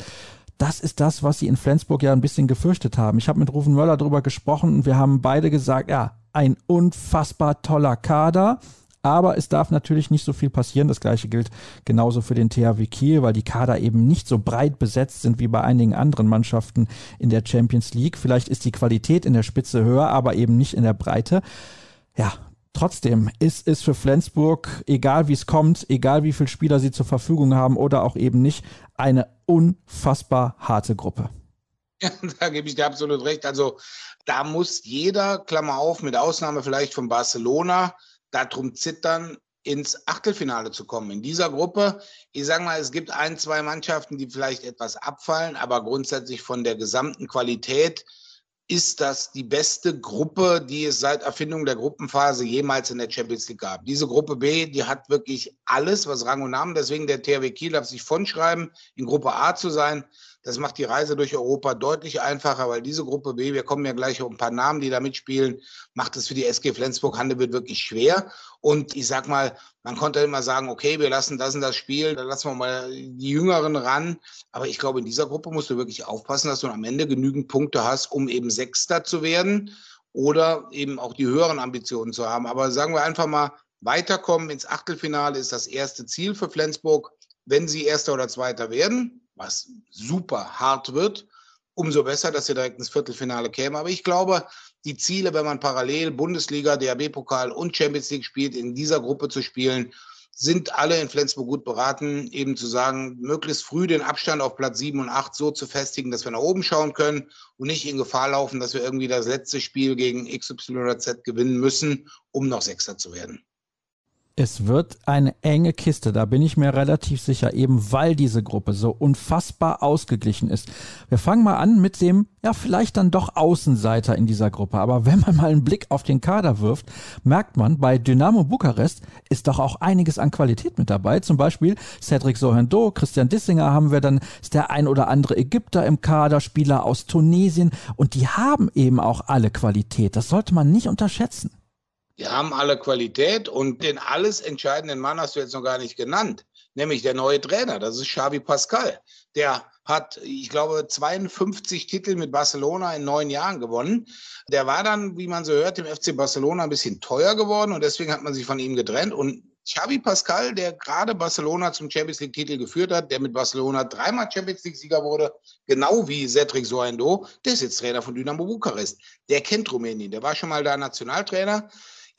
das ist das, was sie in Flensburg ja ein bisschen gefürchtet haben. Ich habe mit Rufen Möller darüber gesprochen und wir haben beide gesagt, ja, ein unfassbar toller Kader. Aber es darf natürlich nicht so viel passieren. Das gleiche gilt genauso für den THW Kiel, weil die Kader eben nicht so breit besetzt sind wie bei einigen anderen Mannschaften in der Champions League. Vielleicht ist die Qualität in der Spitze höher, aber eben nicht in der Breite. Ja, Trotzdem ist es für Flensburg, egal wie es kommt, egal wie viele Spieler sie zur Verfügung haben oder auch eben nicht, eine unfassbar harte Gruppe. Ja, da gebe ich dir absolut recht. Also da muss jeder, Klammer auf, mit Ausnahme vielleicht von Barcelona, darum zittern, ins Achtelfinale zu kommen. In dieser Gruppe, ich sage mal, es gibt ein, zwei Mannschaften, die vielleicht etwas abfallen, aber grundsätzlich von der gesamten Qualität ist das die beste Gruppe, die es seit Erfindung der Gruppenphase jemals in der Champions League gab. Diese Gruppe B, die hat wirklich alles, was Rang und Namen, deswegen der THW Kiel darf sich von schreiben, in Gruppe A zu sein. Das macht die Reise durch Europa deutlich einfacher, weil diese Gruppe B, wir kommen ja gleich auf ein paar Namen, die da mitspielen, macht es für die SG Flensburg-Handewitt wirklich schwer. Und ich sag mal, man konnte immer sagen, okay, wir lassen das und das Spiel, dann lassen wir mal die Jüngeren ran. Aber ich glaube, in dieser Gruppe musst du wirklich aufpassen, dass du am Ende genügend Punkte hast, um eben Sechster zu werden oder eben auch die höheren Ambitionen zu haben. Aber sagen wir einfach mal, weiterkommen ins Achtelfinale ist das erste Ziel für Flensburg. Wenn sie Erster oder Zweiter werden, was super hart wird, umso besser, dass sie direkt ins Viertelfinale kämen. Aber ich glaube, die Ziele, wenn man parallel Bundesliga, DAB-Pokal und Champions League spielt, in dieser Gruppe zu spielen, sind alle in Flensburg gut beraten, eben zu sagen, möglichst früh den Abstand auf Platz 7 und 8 so zu festigen, dass wir nach oben schauen können und nicht in Gefahr laufen, dass wir irgendwie das letzte Spiel gegen XY oder Z gewinnen müssen, um noch Sechster zu werden. Es wird eine enge Kiste, da bin ich mir relativ sicher, eben weil diese Gruppe so unfassbar ausgeglichen ist. Wir fangen mal an mit dem, ja, vielleicht dann doch Außenseiter in dieser Gruppe. Aber wenn man mal einen Blick auf den Kader wirft, merkt man, bei Dynamo Bukarest ist doch auch einiges an Qualität mit dabei. Zum Beispiel Cedric Sohendo, Christian Dissinger haben wir dann, ist der ein oder andere Ägypter im Kader, Spieler aus Tunesien und die haben eben auch alle Qualität. Das sollte man nicht unterschätzen. Die haben alle Qualität und den alles entscheidenden Mann hast du jetzt noch gar nicht genannt, nämlich der neue Trainer. Das ist Xavi Pascal. Der hat, ich glaube, 52 Titel mit Barcelona in neun Jahren gewonnen. Der war dann, wie man so hört, im FC Barcelona ein bisschen teuer geworden und deswegen hat man sich von ihm getrennt. Und Xavi Pascal, der gerade Barcelona zum Champions League Titel geführt hat, der mit Barcelona dreimal Champions League Sieger wurde, genau wie Cedric Soendo, der ist jetzt Trainer von Dynamo Bukarest. Der kennt Rumänien, der war schon mal da Nationaltrainer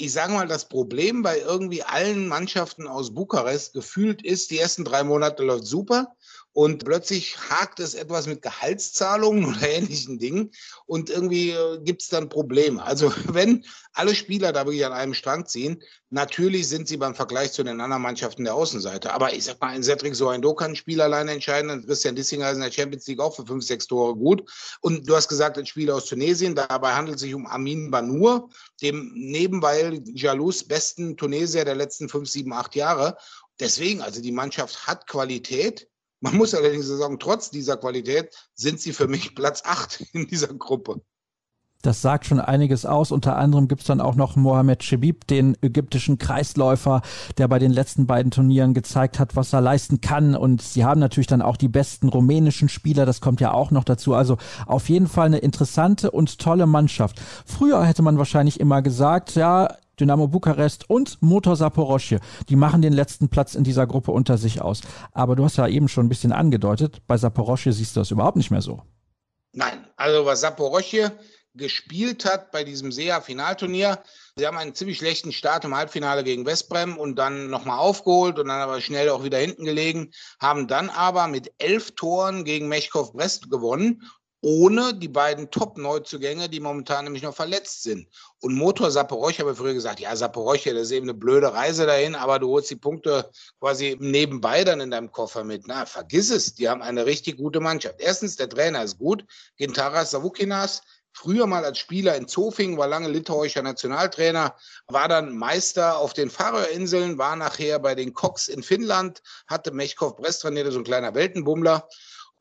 ich sage mal, das Problem bei irgendwie allen Mannschaften aus Bukarest gefühlt ist, die ersten drei Monate läuft super und plötzlich hakt es etwas mit Gehaltszahlungen oder ähnlichen Dingen und irgendwie äh, gibt es dann Probleme. Also wenn alle Spieler da wirklich an einem Strang ziehen, natürlich sind sie beim Vergleich zu den anderen Mannschaften der Außenseite. Aber ich sag mal, ein Cedric Soendo kann ein Spiel alleine entscheiden, Christian Dissinger ist in der Champions League auch für fünf, sechs Tore gut. Und du hast gesagt, ein Spieler aus Tunesien, dabei handelt es sich um Amin Banur, dem nebenbei Jalous besten Tunesier der letzten fünf, sieben, acht Jahre. Deswegen, also die Mannschaft hat Qualität. Man muss allerdings sagen, trotz dieser Qualität sind sie für mich Platz 8 in dieser Gruppe. Das sagt schon einiges aus. Unter anderem gibt's dann auch noch Mohamed Shebib, den ägyptischen Kreisläufer, der bei den letzten beiden Turnieren gezeigt hat, was er leisten kann. Und sie haben natürlich dann auch die besten rumänischen Spieler. Das kommt ja auch noch dazu. Also auf jeden Fall eine interessante und tolle Mannschaft. Früher hätte man wahrscheinlich immer gesagt, ja, Dynamo Bukarest und Motor Saporosche, die machen den letzten Platz in dieser Gruppe unter sich aus. Aber du hast ja eben schon ein bisschen angedeutet, bei Saporosche siehst du das überhaupt nicht mehr so. Nein, also was Saporosche gespielt hat bei diesem SEA-Finalturnier. Sie haben einen ziemlich schlechten Start im Halbfinale gegen Westbrem und dann nochmal aufgeholt und dann aber schnell auch wieder hinten gelegen, haben dann aber mit elf Toren gegen Mechkov Brest gewonnen ohne die beiden Top-Neuzugänge, die momentan nämlich noch verletzt sind. Und Motor Saporoch, habe ich früher gesagt, ja, Saporoch, das ist eben eine blöde Reise dahin, aber du holst die Punkte quasi nebenbei dann in deinem Koffer mit. Na, vergiss es, die haben eine richtig gute Mannschaft. Erstens, der Trainer ist gut, Gintaras Savukinas, früher mal als Spieler in Zofing, war lange litauischer Nationaltrainer, war dann Meister auf den Färöerinseln, war nachher bei den Cox in Finnland, hatte Mechkov Brest trainiert, so ein kleiner Weltenbummler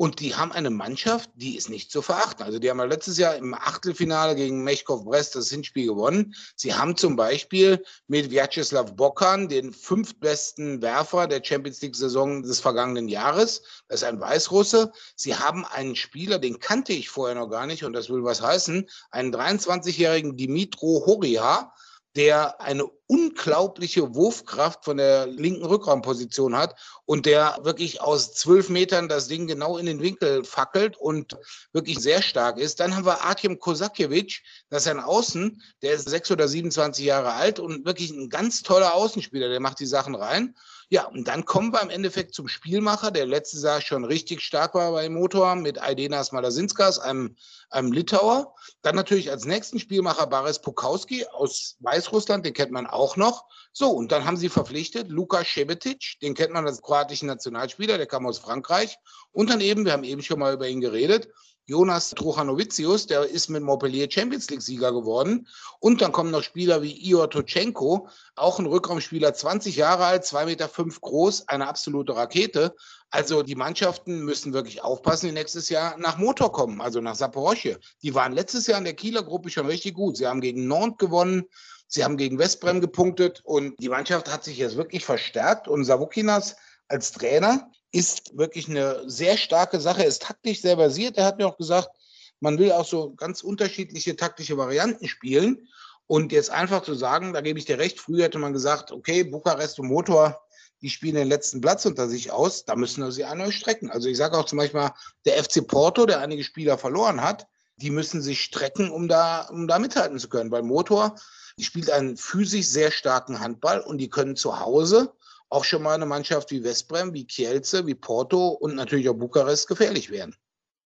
und die haben eine Mannschaft, die ist nicht zu verachten. Also die haben ja letztes Jahr im Achtelfinale gegen Mechkov Brest das Hinspiel gewonnen. Sie haben zum Beispiel mit Vyacheslav Bokan den fünftbesten Werfer der Champions League-Saison des vergangenen Jahres. Das ist ein Weißrusse. Sie haben einen Spieler, den kannte ich vorher noch gar nicht und das will was heißen, einen 23-jährigen Dimitro Horiha, der eine unglaubliche Wurfkraft von der linken Rückraumposition hat und der wirklich aus zwölf Metern das Ding genau in den Winkel fackelt und wirklich sehr stark ist. Dann haben wir Artem Kosakiewicz, das ist ein Außen, der ist sechs oder 27 Jahre alt und wirklich ein ganz toller Außenspieler, der macht die Sachen rein. Ja, und dann kommen wir im Endeffekt zum Spielmacher, der letztes Jahr schon richtig stark war bei Motor mit Aidenas Malasinskas, einem, einem Litauer. Dann natürlich als nächsten Spielmacher Boris Pukowski aus Weißrussland, den kennt man auch noch. So, und dann haben sie verpflichtet Luka Šebetic, den kennt man als kroatischen Nationalspieler, der kam aus Frankreich. Und dann eben, wir haben eben schon mal über ihn geredet, Jonas Truchanovicius, der ist mit Montpellier Champions League-Sieger geworden. Und dann kommen noch Spieler wie Ior Tochenko, auch ein Rückraumspieler, 20 Jahre alt, 2,5 Meter fünf groß, eine absolute Rakete. Also die Mannschaften müssen wirklich aufpassen, die nächstes Jahr nach Motor kommen, also nach Saporosche. Die waren letztes Jahr in der Kieler Gruppe schon richtig gut. Sie haben gegen Nantes gewonnen, sie haben gegen Westbrem gepunktet und die Mannschaft hat sich jetzt wirklich verstärkt. Und Savukinas als Trainer ist wirklich eine sehr starke Sache, er ist taktisch sehr versiert. Er hat mir auch gesagt, man will auch so ganz unterschiedliche taktische Varianten spielen. Und jetzt einfach zu sagen, da gebe ich dir recht, früher hätte man gesagt, okay, Bukarest und Motor, die spielen den letzten Platz unter sich aus, da müssen sie neu strecken. Also ich sage auch zum Beispiel der FC Porto, der einige Spieler verloren hat, die müssen sich strecken, um da, um da mithalten zu können. Weil Motor, die spielt einen physisch sehr starken Handball und die können zu Hause auch schon mal eine Mannschaft wie Westbrem, wie Kielce, wie Porto und natürlich auch Bukarest gefährlich werden.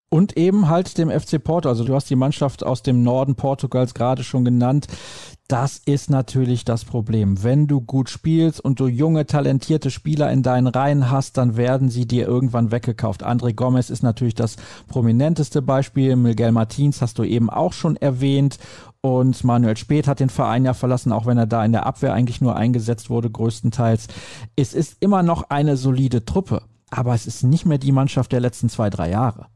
Und eben halt dem FC Porto. Also du hast die Mannschaft aus dem Norden Portugals gerade schon genannt. Das ist natürlich das Problem. Wenn du gut spielst und du junge, talentierte Spieler in deinen Reihen hast, dann werden sie dir irgendwann weggekauft. André Gomez ist natürlich das prominenteste Beispiel. Miguel Martins hast du eben auch schon erwähnt. Und Manuel Speth hat den Verein ja verlassen, auch wenn er da in der Abwehr eigentlich nur eingesetzt wurde, größtenteils. Es ist immer noch eine solide Truppe, aber es ist nicht mehr die Mannschaft der letzten zwei, drei Jahre.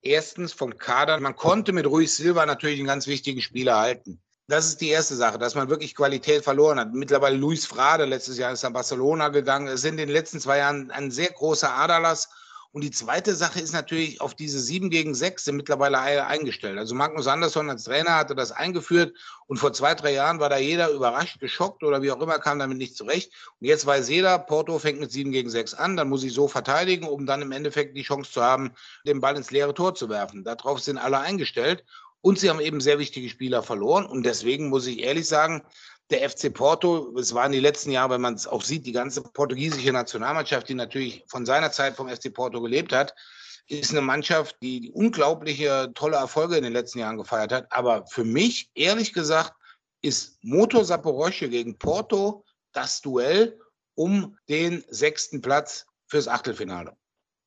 Erstens vom Kader. Man konnte mit Ruiz Silva natürlich einen ganz wichtigen Spieler halten. Das ist die erste Sache, dass man wirklich Qualität verloren hat. Mittlerweile Luis Frade, letztes Jahr ist nach Barcelona gegangen. Es sind in den letzten zwei Jahren ein sehr großer Aderlass. Und die zweite Sache ist natürlich, auf diese sieben gegen sechs sind mittlerweile alle eingestellt. Also Magnus Andersson als Trainer hatte das eingeführt und vor zwei, drei Jahren war da jeder überrascht, geschockt oder wie auch immer, kam damit nicht zurecht. Und jetzt weiß jeder, Porto fängt mit sieben gegen sechs an, dann muss ich so verteidigen, um dann im Endeffekt die Chance zu haben, den Ball ins leere Tor zu werfen. Darauf sind alle eingestellt. Und sie haben eben sehr wichtige Spieler verloren. Und deswegen muss ich ehrlich sagen, der FC Porto, es waren die letzten Jahre, wenn man es auch sieht, die ganze portugiesische Nationalmannschaft, die natürlich von seiner Zeit vom FC Porto gelebt hat, ist eine Mannschaft, die unglaubliche tolle Erfolge in den letzten Jahren gefeiert hat. Aber für mich, ehrlich gesagt, ist Motor Saporosche gegen Porto das Duell um den sechsten Platz fürs Achtelfinale.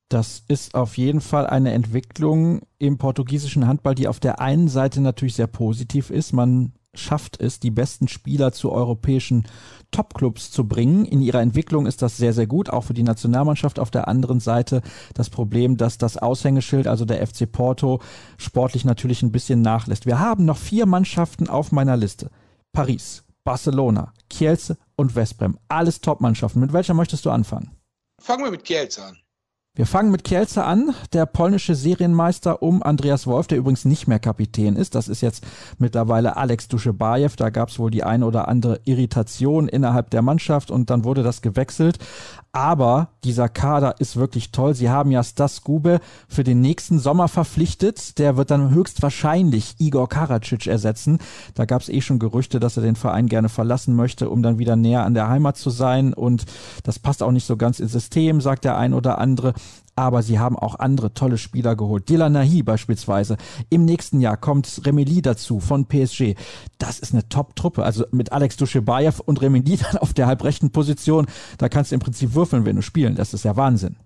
Das ist auf jeden Fall eine Entwicklung im portugiesischen Handball, die auf der einen Seite natürlich sehr positiv ist. Man schafft es, die besten Spieler zu europäischen Topclubs zu bringen. In ihrer Entwicklung ist das sehr, sehr gut, auch für die Nationalmannschaft. Auf der anderen Seite das Problem, dass das Aushängeschild, also der FC Porto, sportlich natürlich ein bisschen nachlässt. Wir haben noch vier Mannschaften auf meiner Liste. Paris, Barcelona, Kielce und Westbrem. Alles Topmannschaften. Mit welcher möchtest du anfangen? Fangen wir mit Kielce an. Wir fangen mit Kielce an, der polnische Serienmeister um Andreas Wolf, der übrigens nicht mehr Kapitän ist. Das ist jetzt mittlerweile Alex Duschebaev. Da gab es wohl die ein oder andere Irritation innerhalb der Mannschaft und dann wurde das gewechselt. Aber dieser Kader ist wirklich toll. Sie haben ja Stas Gube für den nächsten Sommer verpflichtet. Der wird dann höchstwahrscheinlich Igor Karacic ersetzen. Da gab es eh schon Gerüchte, dass er den Verein gerne verlassen möchte, um dann wieder näher an der Heimat zu sein. Und das passt auch nicht so ganz ins System, sagt der ein oder andere aber sie haben auch andere tolle Spieler geholt. Dylan Nahi beispielsweise. Im nächsten Jahr kommt Remeli dazu von PSG. Das ist eine Top-Truppe. Also mit Alex Duschebaev und Remeli dann auf der halbrechten Position. Da kannst du im Prinzip würfeln, wenn du spielen. Das ist ja Wahnsinn.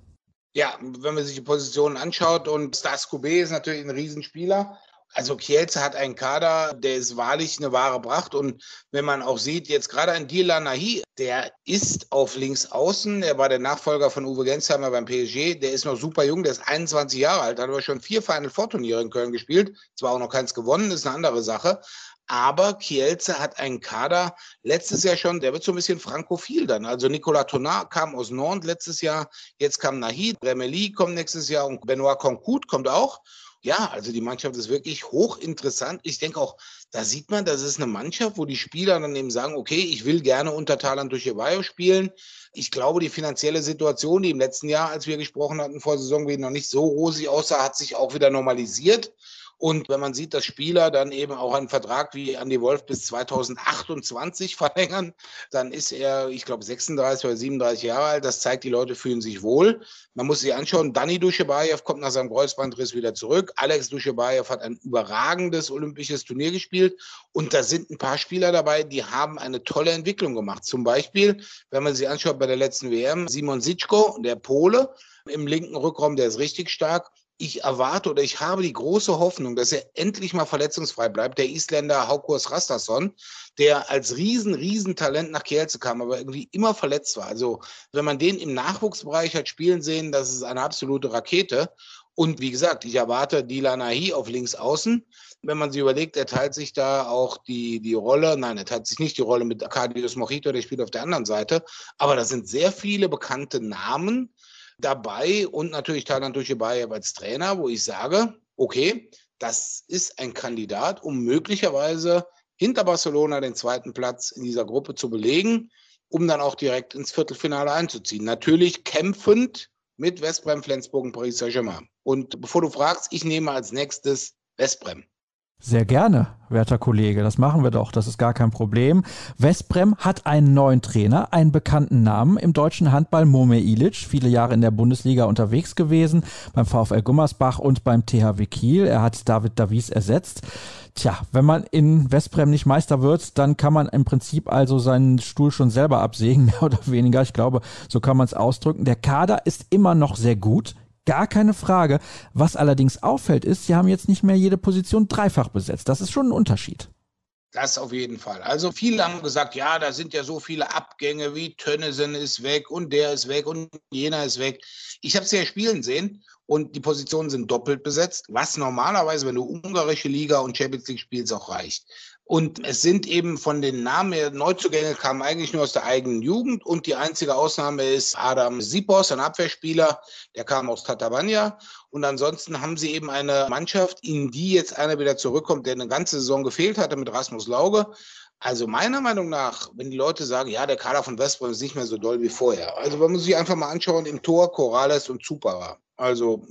Ja, wenn man sich die Positionen anschaut und Stas Kobe ist natürlich ein Riesenspieler. Also Kielce hat einen Kader, der ist wahrlich eine wahre Pracht. Und wenn man auch sieht, jetzt gerade ein Dylan Nahi, der ist auf links außen. Er war der Nachfolger von Uwe Gensheimer beim PSG. Der ist noch super jung, der ist 21 Jahre alt, hat aber schon vier Final Four Turniere in Köln gespielt. Zwar auch noch keins gewonnen, ist eine andere Sache. Aber Kielce hat einen Kader letztes Jahr schon, der wird so ein bisschen frankophil dann. Also Nicolas Tonard kam aus Nantes letztes Jahr, jetzt kam Nahid, Remeli kommt nächstes Jahr und Benoit Concout kommt auch. Ja, also die Mannschaft ist wirklich hochinteressant. Ich denke auch, da sieht man, das ist eine Mannschaft, wo die Spieler dann eben sagen, okay, ich will gerne unter Talant durch Evayo spielen. Ich glaube, die finanzielle Situation, die im letzten Jahr, als wir gesprochen hatten, vor Saison noch nicht so rosig aussah, hat sich auch wieder normalisiert. Und wenn man sieht, dass Spieler dann eben auch einen Vertrag wie Andy Wolf bis 2028 verlängern, dann ist er, ich glaube, 36 oder 37 Jahre alt. Das zeigt, die Leute fühlen sich wohl. Man muss sich anschauen, Dani Duschebaev kommt nach seinem Kreuzbandriss wieder zurück. Alex Duschebaev hat ein überragendes olympisches Turnier gespielt. Und da sind ein paar Spieler dabei, die haben eine tolle Entwicklung gemacht. Zum Beispiel, wenn man sich anschaut bei der letzten WM, Simon Sitschko, der Pole, im linken Rückraum, der ist richtig stark. Ich erwarte oder ich habe die große Hoffnung, dass er endlich mal verletzungsfrei bleibt. Der Isländer Haukurs Rastason, der als riesen, riesen Talent nach Kielce kam, aber irgendwie immer verletzt war. Also wenn man den im Nachwuchsbereich hat spielen sehen, das ist eine absolute Rakete. Und wie gesagt, ich erwarte Dilan Ahi auf links außen. Wenn man sich überlegt, er teilt sich da auch die, die Rolle, nein, er teilt sich nicht die Rolle mit Arcadius Mojito, der spielt auf der anderen Seite. Aber das sind sehr viele bekannte Namen dabei und natürlich Thailand Duschebaev als Trainer, wo ich sage, okay, das ist ein Kandidat, um möglicherweise hinter Barcelona den zweiten Platz in dieser Gruppe zu belegen, um dann auch direkt ins Viertelfinale einzuziehen. Natürlich kämpfend mit Westbrem, Flensburg und Paris Saint-Germain. Und bevor du fragst, ich nehme als nächstes Westbrem. Sehr gerne, werter Kollege. Das machen wir doch. Das ist gar kein Problem. Westbrem hat einen neuen Trainer, einen bekannten Namen im deutschen Handball, Mome Ilic. Viele Jahre in der Bundesliga unterwegs gewesen, beim VfL Gummersbach und beim THW Kiel. Er hat David Davies ersetzt. Tja, wenn man in Westbrem nicht Meister wird, dann kann man im Prinzip also seinen Stuhl schon selber absägen, mehr oder weniger. Ich glaube, so kann man es ausdrücken. Der Kader ist immer noch sehr gut. Gar keine Frage. Was allerdings auffällt, ist, sie haben jetzt nicht mehr jede Position dreifach besetzt. Das ist schon ein Unterschied. Das auf jeden Fall. Also viele haben gesagt, ja, da sind ja so viele Abgänge, wie Tönnesen ist weg und der ist weg und jener ist weg. Ich habe sie ja spielen sehen und die Positionen sind doppelt besetzt, was normalerweise, wenn du ungarische Liga und Champions League spielst, auch reicht. Und es sind eben von den Namen her Neuzugänge kamen eigentlich nur aus der eigenen Jugend und die einzige Ausnahme ist Adam Sipos, ein Abwehrspieler, der kam aus Tatabanya. Und ansonsten haben sie eben eine Mannschaft, in die jetzt einer wieder zurückkommt, der eine ganze Saison gefehlt hatte mit Rasmus Lauge. Also meiner Meinung nach, wenn die Leute sagen, ja, der Kader von Westbrem ist nicht mehr so doll wie vorher. Also man muss sich einfach mal anschauen, im Tor Corrales und Zupara. Also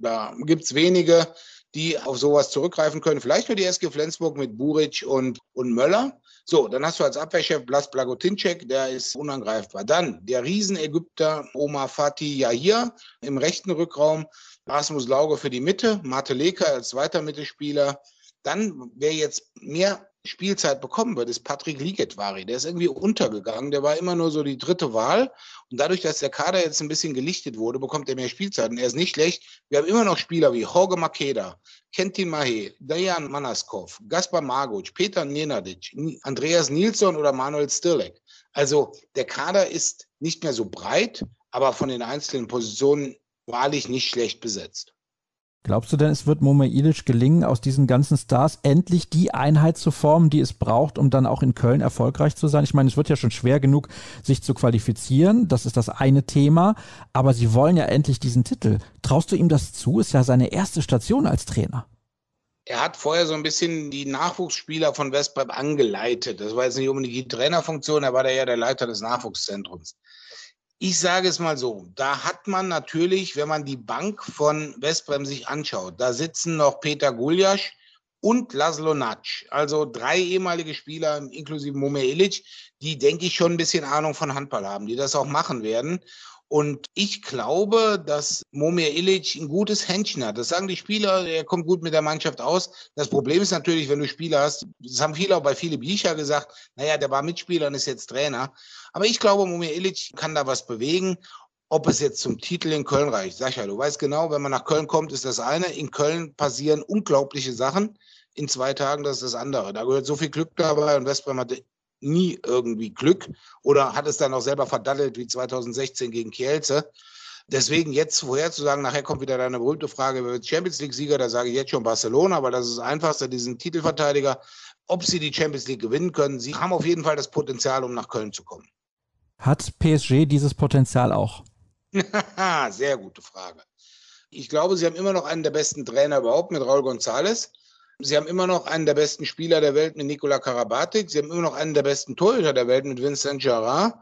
da gibt's wenige, die auf sowas zurückgreifen können. Vielleicht nur die SG Flensburg mit Buric und, und Möller. So, dann hast du als Abwehrchef Blas Blagotinczek, der ist unangreifbar. Dann der Riesen-Ägypter Omar Fatih Yahir im rechten Rückraum, Rasmus Lauge für die Mitte, Mate Leka als zweiter Mittelspieler. Dann, wer jetzt mehr Spielzeit bekommen wird, ist Patrick Ligetvari. Der ist irgendwie untergegangen. Der war immer nur so die dritte Wahl. Und dadurch, dass der Kader jetzt ein bisschen gelichtet wurde, bekommt er mehr Spielzeit. Und er ist nicht schlecht. Wir haben immer noch Spieler wie Jorge Makeda, Kentin Mahe, Dajan Manaskov, Gaspar Marguc, Peter Nenadic, Andreas Nilsson oder Manuel Stirlek. Also der Kader ist nicht mehr so breit, aber von den einzelnen Positionen wahrlich nicht schlecht besetzt. Glaubst du denn, es wird Mome Ilic gelingen, aus diesen ganzen Stars endlich die Einheit zu formen, die es braucht, um dann auch in Köln erfolgreich zu sein? Ich meine, es wird ja schon schwer genug, sich zu qualifizieren. Das ist das eine Thema. Aber sie wollen ja endlich diesen Titel. Traust du ihm das zu? Ist ja seine erste Station als Trainer. Er hat vorher so ein bisschen die Nachwuchsspieler von Westbrem angeleitet. Das war jetzt nicht unbedingt die Trainerfunktion, er war da ja der Leiter des Nachwuchszentrums. Ich sage es mal so, da hat man natürlich, wenn man die Bank von Westbrem sich anschaut, da sitzen noch Peter Guljasch und Laszlo Natsch, also drei ehemalige Spieler inklusive Mome Ilic, die, denke ich, schon ein bisschen Ahnung von Handball haben, die das auch machen werden. Und ich glaube, dass Momir Ilic ein gutes Händchen hat. Das sagen die Spieler, er kommt gut mit der Mannschaft aus. Das Problem ist natürlich, wenn du Spieler hast, das haben viele auch bei Philipp Biecher gesagt, naja, der war Mitspieler und ist jetzt Trainer. Aber ich glaube, Momir Ilic kann da was bewegen. Ob es jetzt zum Titel in Köln reicht, Sascha, du weißt genau, wenn man nach Köln kommt, ist das eine. In Köln passieren unglaubliche Sachen. In zwei Tagen, das ist das andere. Da gehört so viel Glück dabei und Westbrem hatte nie irgendwie Glück oder hat es dann auch selber verdattelt wie 2016 gegen Kielce. Deswegen jetzt vorherzusagen, nachher kommt wieder deine berühmte Frage, wer wird Champions League-Sieger, da sage ich jetzt schon Barcelona, weil das ist das Einfachste, diesen Titelverteidiger. Ob sie die Champions League gewinnen können, sie haben auf jeden Fall das Potenzial, um nach Köln zu kommen. Hat PSG dieses Potenzial auch? Sehr gute Frage. Ich glaube, sie haben immer noch einen der besten Trainer überhaupt mit Raul González. Sie haben immer noch einen der besten Spieler der Welt mit Nikola Karabatic. Sie haben immer noch einen der besten Torhüter der Welt mit Vincent Gerard.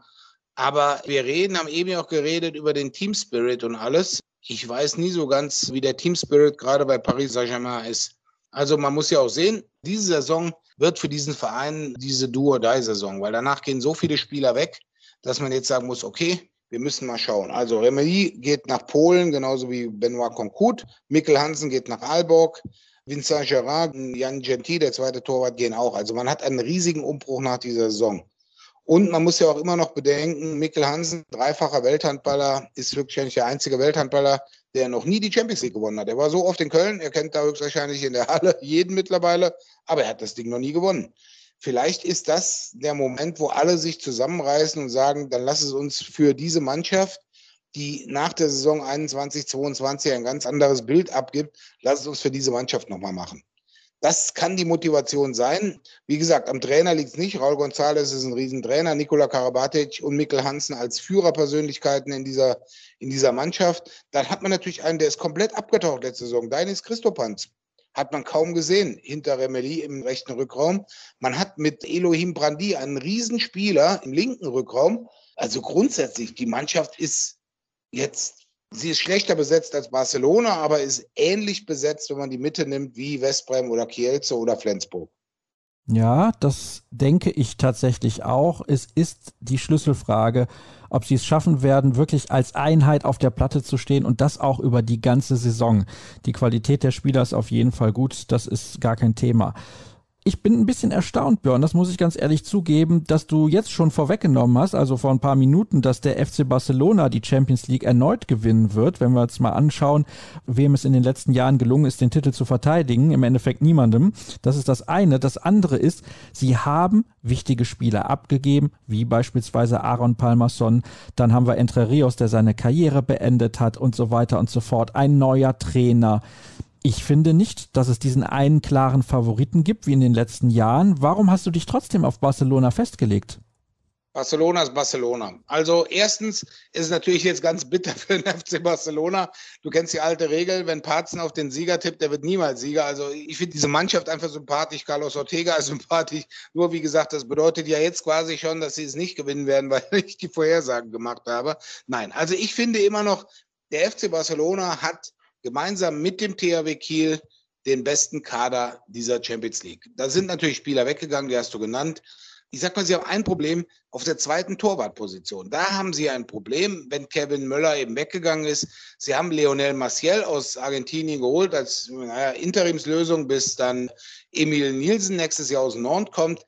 Aber wir reden, haben eben auch geredet über den Team Spirit und alles. Ich weiß nie so ganz, wie der Team Spirit gerade bei Paris Saint-Germain ist. Also man muss ja auch sehen, diese Saison wird für diesen Verein diese Do-or-Die-Saison, weil danach gehen so viele Spieler weg, dass man jetzt sagen muss, okay, wir müssen mal schauen. Also Remedy geht nach Polen, genauso wie Benoit Concoude. Mikkel Hansen geht nach Aalborg. Vincent Gerard, Jan Gentil, der zweite Torwart, gehen auch. Also man hat einen riesigen Umbruch nach dieser Saison. Und man muss ja auch immer noch bedenken, Mikkel Hansen, dreifacher Welthandballer, ist wirklich der einzige Welthandballer, der noch nie die Champions League gewonnen hat. Er war so oft in Köln, er kennt da höchstwahrscheinlich in der Halle jeden mittlerweile, aber er hat das Ding noch nie gewonnen. Vielleicht ist das der Moment, wo alle sich zusammenreißen und sagen, dann lass es uns für diese Mannschaft, die nach der Saison 21, 22 ein ganz anderes Bild abgibt, lass es uns für diese Mannschaft nochmal machen. Das kann die Motivation sein. Wie gesagt, am Trainer liegt es nicht. Raul González ist ein Riesentrainer, Nikola Karabatic und Mikkel Hansen als Führerpersönlichkeiten in dieser, in dieser Mannschaft. Dann hat man natürlich einen, der ist komplett abgetaucht letzte Saison. Deines Christopanz hat man kaum gesehen hinter Remeli im rechten Rückraum. Man hat mit Elohim Brandi einen Riesenspieler im linken Rückraum. Also grundsätzlich, die Mannschaft ist jetzt Sie ist schlechter besetzt als Barcelona, aber ist ähnlich besetzt, wenn man die Mitte nimmt, wie Westbrem oder Kielce oder Flensburg. Ja, das denke ich tatsächlich auch. Es ist die Schlüsselfrage, ob sie es schaffen werden, wirklich als Einheit auf der Platte zu stehen und das auch über die ganze Saison. Die Qualität der Spieler ist auf jeden Fall gut, das ist gar kein Thema ich bin ein bisschen erstaunt, Björn, das muss ich ganz ehrlich zugeben, dass du jetzt schon vorweggenommen hast, also vor ein paar Minuten, dass der FC Barcelona die Champions League erneut gewinnen wird. Wenn wir uns mal anschauen, wem es in den letzten Jahren gelungen ist, den Titel zu verteidigen, im Endeffekt niemandem. Das ist das eine. Das andere ist, sie haben wichtige Spieler abgegeben, wie beispielsweise Aaron Palmerson. Dann haben wir Entre Rios, der seine Karriere beendet hat und so weiter und so fort. Ein neuer Trainer. Ich finde nicht, dass es diesen einen klaren Favoriten gibt wie in den letzten Jahren. Warum hast du dich trotzdem auf Barcelona festgelegt? Barcelona ist Barcelona. Also erstens ist es natürlich jetzt ganz bitter für den FC Barcelona. Du kennst die alte Regel, wenn Parzen auf den Sieger tippt, der wird niemals Sieger. Also ich finde diese Mannschaft einfach sympathisch. Carlos Ortega ist sympathisch. Nur wie gesagt, das bedeutet ja jetzt quasi schon, dass sie es nicht gewinnen werden, weil ich die Vorhersagen gemacht habe. Nein, also ich finde immer noch, der FC Barcelona hat gemeinsam mit dem THW Kiel den besten Kader dieser Champions League. Da sind natürlich Spieler weggegangen, die hast du genannt. Ich sag mal, sie haben ein Problem auf der zweiten Torwartposition. Da haben sie ein Problem, wenn Kevin Möller eben weggegangen ist. Sie haben Leonel Maciel aus Argentinien geholt als naja, Interimslösung, bis dann Emil Nielsen nächstes Jahr aus Nord kommt.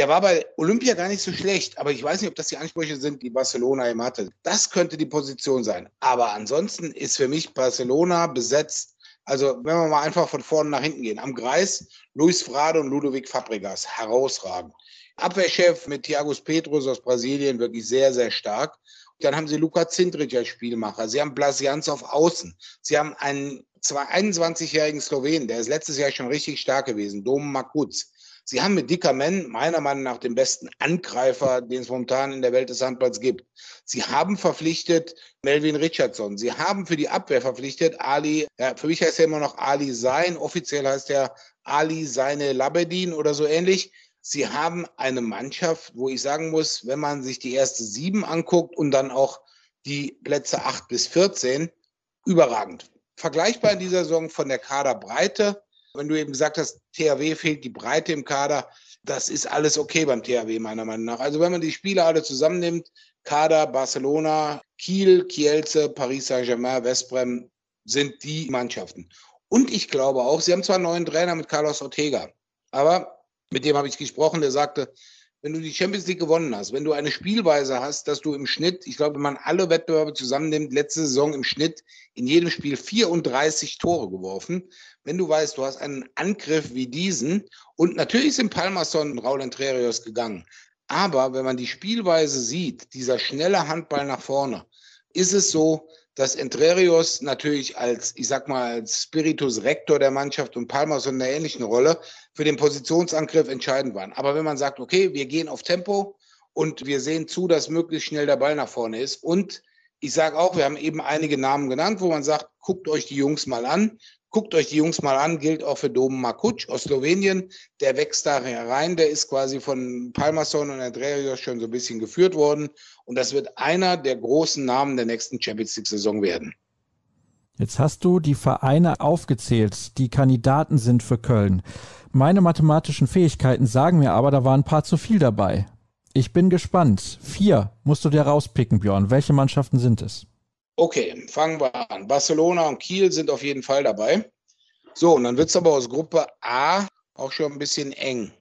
Der war bei Olympia gar nicht so schlecht, aber ich weiß nicht, ob das die Ansprüche sind, die Barcelona eben hatte. Das könnte die Position sein. Aber ansonsten ist für mich Barcelona besetzt. Also, wenn wir mal einfach von vorne nach hinten gehen. Am Kreis Luis Frade und Ludovic Fabregas, herausragend. Abwehrchef mit Thiagos Petros aus Brasilien, wirklich sehr, sehr stark. Dann haben sie Luka Zindrich als Spielmacher. Sie haben Blasianz auf Außen. Sie haben einen 21-jährigen Slowen, der ist letztes Jahr schon richtig stark gewesen, Dom Makutz. Sie haben mit Dicker Men meiner Meinung nach den besten Angreifer, den es momentan in der Welt des Handballs gibt. Sie haben verpflichtet Melvin Richardson. Sie haben für die Abwehr verpflichtet Ali, ja, für mich heißt er immer noch Ali Sein, offiziell heißt er Ali Seine Labedin oder so ähnlich. Sie haben eine Mannschaft, wo ich sagen muss, wenn man sich die erste sieben anguckt und dann auch die Plätze acht bis 14, überragend. Vergleichbar in dieser Saison von der Kaderbreite wenn du eben gesagt hast, THW fehlt die Breite im Kader, das ist alles okay beim THW meiner Meinung nach. Also wenn man die Spieler alle zusammennimmt, Kader, Barcelona, Kiel, Kielce, Paris Saint-Germain, Westbrem sind die Mannschaften. Und ich glaube auch, sie haben zwar einen neuen Trainer mit Carlos Ortega, aber mit dem habe ich gesprochen, der sagte, wenn du die Champions League gewonnen hast, wenn du eine Spielweise hast, dass du im Schnitt, ich glaube, wenn man alle Wettbewerbe zusammennimmt, letzte Saison im Schnitt in jedem Spiel 34 Tore geworfen. Wenn du weißt, du hast einen Angriff wie diesen und natürlich sind Palmerson und Raul Entrerios gegangen. Aber wenn man die Spielweise sieht, dieser schnelle Handball nach vorne, ist es so, dass Entrerios natürlich als, ich sag mal, als Spiritus Rector der Mannschaft und Palmer so in einer ähnlichen Rolle für den Positionsangriff entscheidend waren. Aber wenn man sagt, okay, wir gehen auf Tempo und wir sehen zu, dass möglichst schnell der Ball nach vorne ist und ich sage auch, wir haben eben einige Namen genannt, wo man sagt, guckt euch die Jungs mal an. Guckt euch die Jungs mal an, gilt auch für Dom Makuc aus Slowenien. Der wächst da herein, der ist quasi von Palmerson und Andreas schon so ein bisschen geführt worden. Und das wird einer der großen Namen der nächsten Champions League-Saison werden. Jetzt hast du die Vereine aufgezählt, die Kandidaten sind für Köln. Meine mathematischen Fähigkeiten sagen mir aber, da waren ein paar zu viel dabei. Ich bin gespannt. Vier musst du dir rauspicken, Björn. Welche Mannschaften sind es? Okay, fangen wir an. Barcelona und Kiel sind auf jeden Fall dabei. So, und dann wird es aber aus Gruppe A auch schon ein bisschen eng.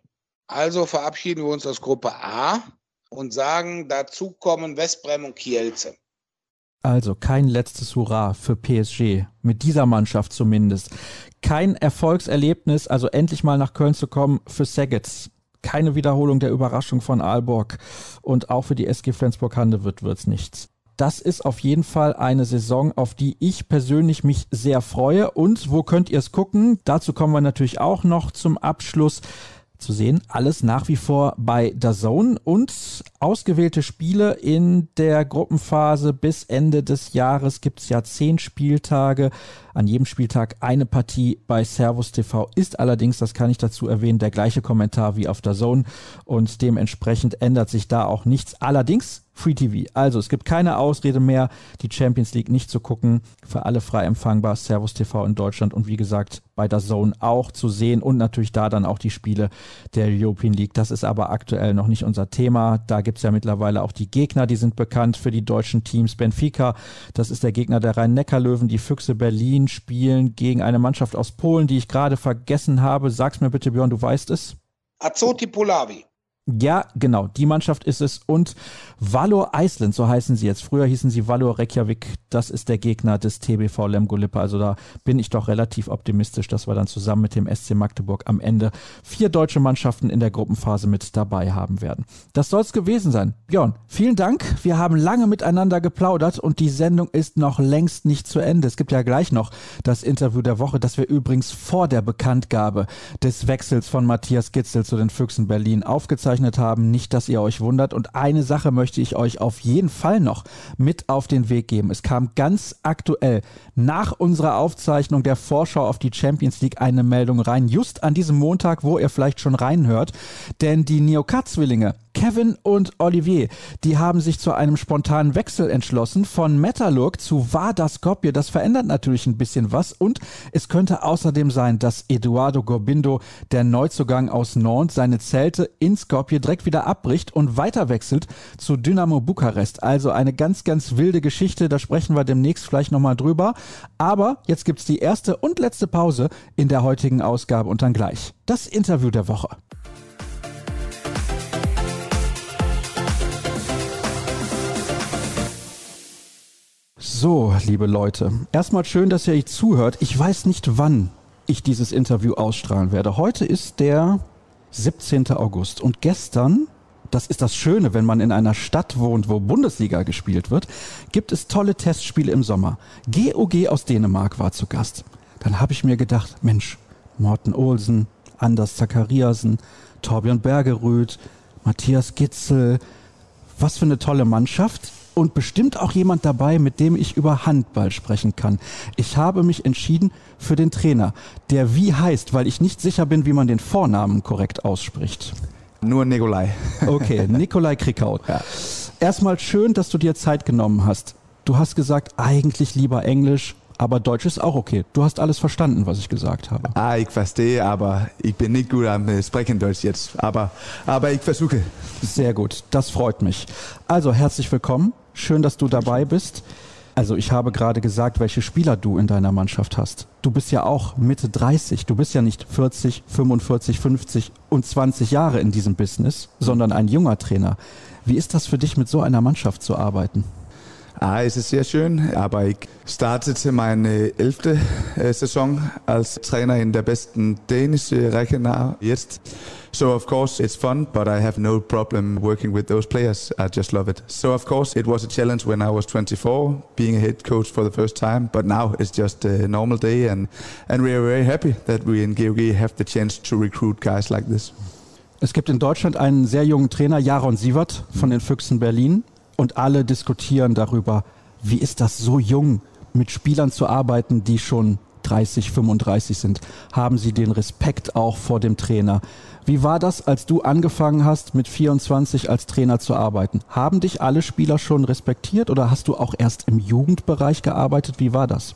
Also verabschieden wir uns aus Gruppe A und sagen, dazu kommen Westbrem und Kielce. Also kein letztes Hurra für PSG, mit dieser Mannschaft zumindest. Kein Erfolgserlebnis, also endlich mal nach Köln zu kommen für Saggets. Keine Wiederholung der Überraschung von Aalborg und auch für die SG Flensburg-Handewitt wird's nichts. Das ist auf jeden Fall eine Saison, auf die ich persönlich mich sehr freue. Und wo könnt ihr es gucken? Dazu kommen wir natürlich auch noch zum Abschluss zu sehen. Alles nach wie vor bei Zone und ausgewählte Spiele in der Gruppenphase bis Ende des Jahres gibt es ja zehn Spieltage. An jedem Spieltag eine Partie bei Servus TV ist allerdings, das kann ich dazu erwähnen, der gleiche Kommentar wie auf der Zone und dementsprechend ändert sich da auch nichts. Allerdings Free TV. Also es gibt keine Ausrede mehr, die Champions League nicht zu gucken. Für alle frei empfangbar. Servus TV in Deutschland und wie gesagt bei der Zone auch zu sehen und natürlich da dann auch die Spiele der European League. Das ist aber aktuell noch nicht unser Thema. Da gibt es ja mittlerweile auch die Gegner, die sind bekannt für die deutschen Teams. Benfica, das ist der Gegner der Rhein-Neckar-Löwen. Die Füchse Berlin spielen gegen eine Mannschaft aus Polen, die ich gerade vergessen habe. Sag's mir bitte, Björn, du weißt es. Azoti Polawi. Ja, genau, die Mannschaft ist es. Und Valor Iceland, so heißen sie jetzt. Früher hießen sie Valor Reykjavik. Das ist der Gegner des TBV Lemgo Lippe. Also da bin ich doch relativ optimistisch, dass wir dann zusammen mit dem SC Magdeburg am Ende vier deutsche Mannschaften in der Gruppenphase mit dabei haben werden. Das soll es gewesen sein. Björn, vielen Dank. Wir haben lange miteinander geplaudert und die Sendung ist noch längst nicht zu Ende. Es gibt ja gleich noch das Interview der Woche, das wir übrigens vor der Bekanntgabe des Wechsels von Matthias Gitzel zu den Füchsen Berlin aufgezeichnet aufgezeichnet haben. Nicht, dass ihr euch wundert. Und eine Sache möchte ich euch auf jeden Fall noch mit auf den Weg geben. Es kam ganz aktuell nach unserer Aufzeichnung der Vorschau auf die Champions League eine Meldung rein. Just an diesem Montag, wo ihr vielleicht schon reinhört. Denn die Neokat-Zwillinge Kevin und Olivier, die haben sich zu einem spontanen Wechsel entschlossen von Metalurg zu Vardar Skopje. Das verändert natürlich ein bisschen was und es könnte außerdem sein, dass Eduardo Gorbindo, der Neuzugang aus Nantes, seine Zelte in Skopje direkt wieder abbricht und weiter wechselt zu Dynamo Bukarest. Also eine ganz, ganz wilde Geschichte. Da sprechen wir demnächst vielleicht nochmal drüber. Aber jetzt gibt's die erste und letzte Pause in der heutigen Ausgabe und dann gleich das Interview der Woche. So, liebe Leute, erstmal schön, dass ihr euch zuhört. Ich weiß nicht, wann ich dieses Interview ausstrahlen werde. Heute ist der 17. August und gestern, das ist das Schöne, wenn man in einer Stadt wohnt, wo Bundesliga gespielt wird, gibt es tolle Testspiele im Sommer. GOG aus Dänemark war zu Gast. Dann habe ich mir gedacht, Mensch, Morten Olsen, Anders Zachariasen, Torbjörn Bergeröd, Matthias Gitzel, was für eine tolle Mannschaft und bestimmt auch jemand dabei, mit dem ich über Handball sprechen kann. Ich habe mich entschieden für den Trainer, der wie heißt, weil ich nicht sicher bin, wie man den Vornamen korrekt ausspricht. Nur Nikolai. Okay, Nikolai Krickaut. Ja. Erstmal schön, dass du dir Zeit genommen hast. Du hast gesagt, eigentlich lieber Englisch, aber Deutsch ist auch okay. Du hast alles verstanden, was ich gesagt habe. Ah, ich verstehe, aber ich bin nicht gut am äh, Sprechen Deutsch jetzt. Aber, aber ich versuche. Sehr gut, das freut mich. Also herzlich willkommen. Schön, dass du dabei bist. Also ich habe gerade gesagt, welche Spieler du in deiner Mannschaft hast. Du bist ja auch Mitte 30. Du bist ja nicht 40, 45, 50 und 20 Jahre in diesem Business, sondern ein junger Trainer. Wie ist das für dich, mit so einer Mannschaft zu arbeiten? Ah, es ist sehr schön, aber ich startete meine elfte äh, Saison als Trainer in der besten dänischen Reihe jetzt. So of course it's fun, but I have no problem working with those players. I just love it. So of course it was a challenge when I was 24, being a head coach for the first time, but now it's just a normal day and, and we are very happy that we in GOG have the chance to recruit guys like this. Es gibt in Deutschland einen sehr jungen Trainer, Jaron Sievert von den Füchsen Berlin und alle diskutieren darüber, wie ist das so jung mit Spielern zu arbeiten, die schon 30, 35 sind. Haben Sie den Respekt auch vor dem Trainer? Wie war das, als du angefangen hast, mit 24 als Trainer zu arbeiten? Haben dich alle Spieler schon respektiert oder hast du auch erst im Jugendbereich gearbeitet? Wie war das?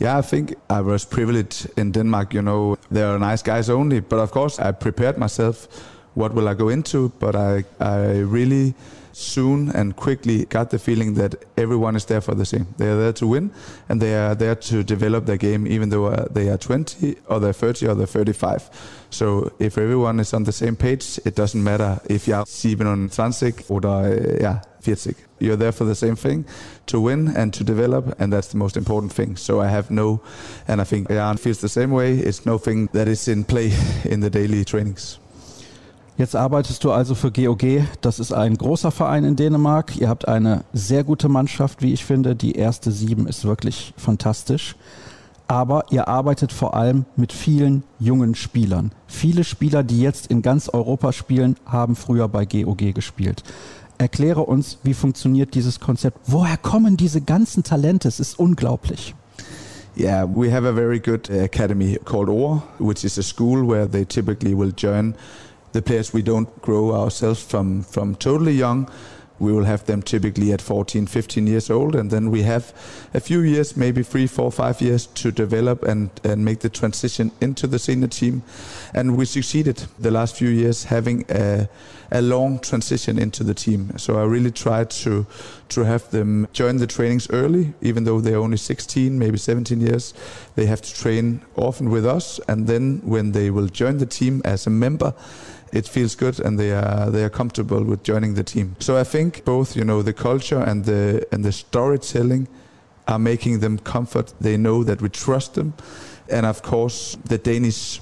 Yeah, I think I was privileged in Denmark. You know, there are nice guys only, but of course I prepared myself what will I go into, but I, I really soon and quickly got the feeling that everyone is there for the same. They are there to win, and they are there to develop their game, even though uh, they are 20 or they're 30 or they're 35. So if everyone is on the same page, it doesn't matter if you're 27 oder uh, yeah, 40. You're there for the same thing, to win and to develop, and that's the most important thing. So I have no, and I think Jan feels the same way. It's nothing that is in play in the daily trainings. Jetzt arbeitest du also für GOG. Das ist ein großer Verein in Dänemark. Ihr habt eine sehr gute Mannschaft, wie ich finde. Die erste sieben ist wirklich fantastisch. Aber ihr arbeitet vor allem mit vielen jungen Spielern. Viele Spieler, die jetzt in ganz Europa spielen, haben früher bei GOG gespielt. Erkläre uns, wie funktioniert dieses Konzept? Woher kommen diese ganzen Talente? Es ist unglaublich. Yeah, we have a very good academy called OR, which is a school where they typically will join the players we don't grow ourselves from from totally young. We will have them typically at 14 15 years old and then we have a few years maybe three four five years to develop and and make the transition into the senior team. And we succeeded the last few years having a a long transition into the team. So i really tried to to have them join the trainings early even though they're only 16 maybe 17 years. They have to train often with us and then when they will join the team as a member it feels good and they are they are comfortable with joining the team. So I think both you know the culture and the and the storytelling are making them comfort. They know that we trust them, and of course the Danish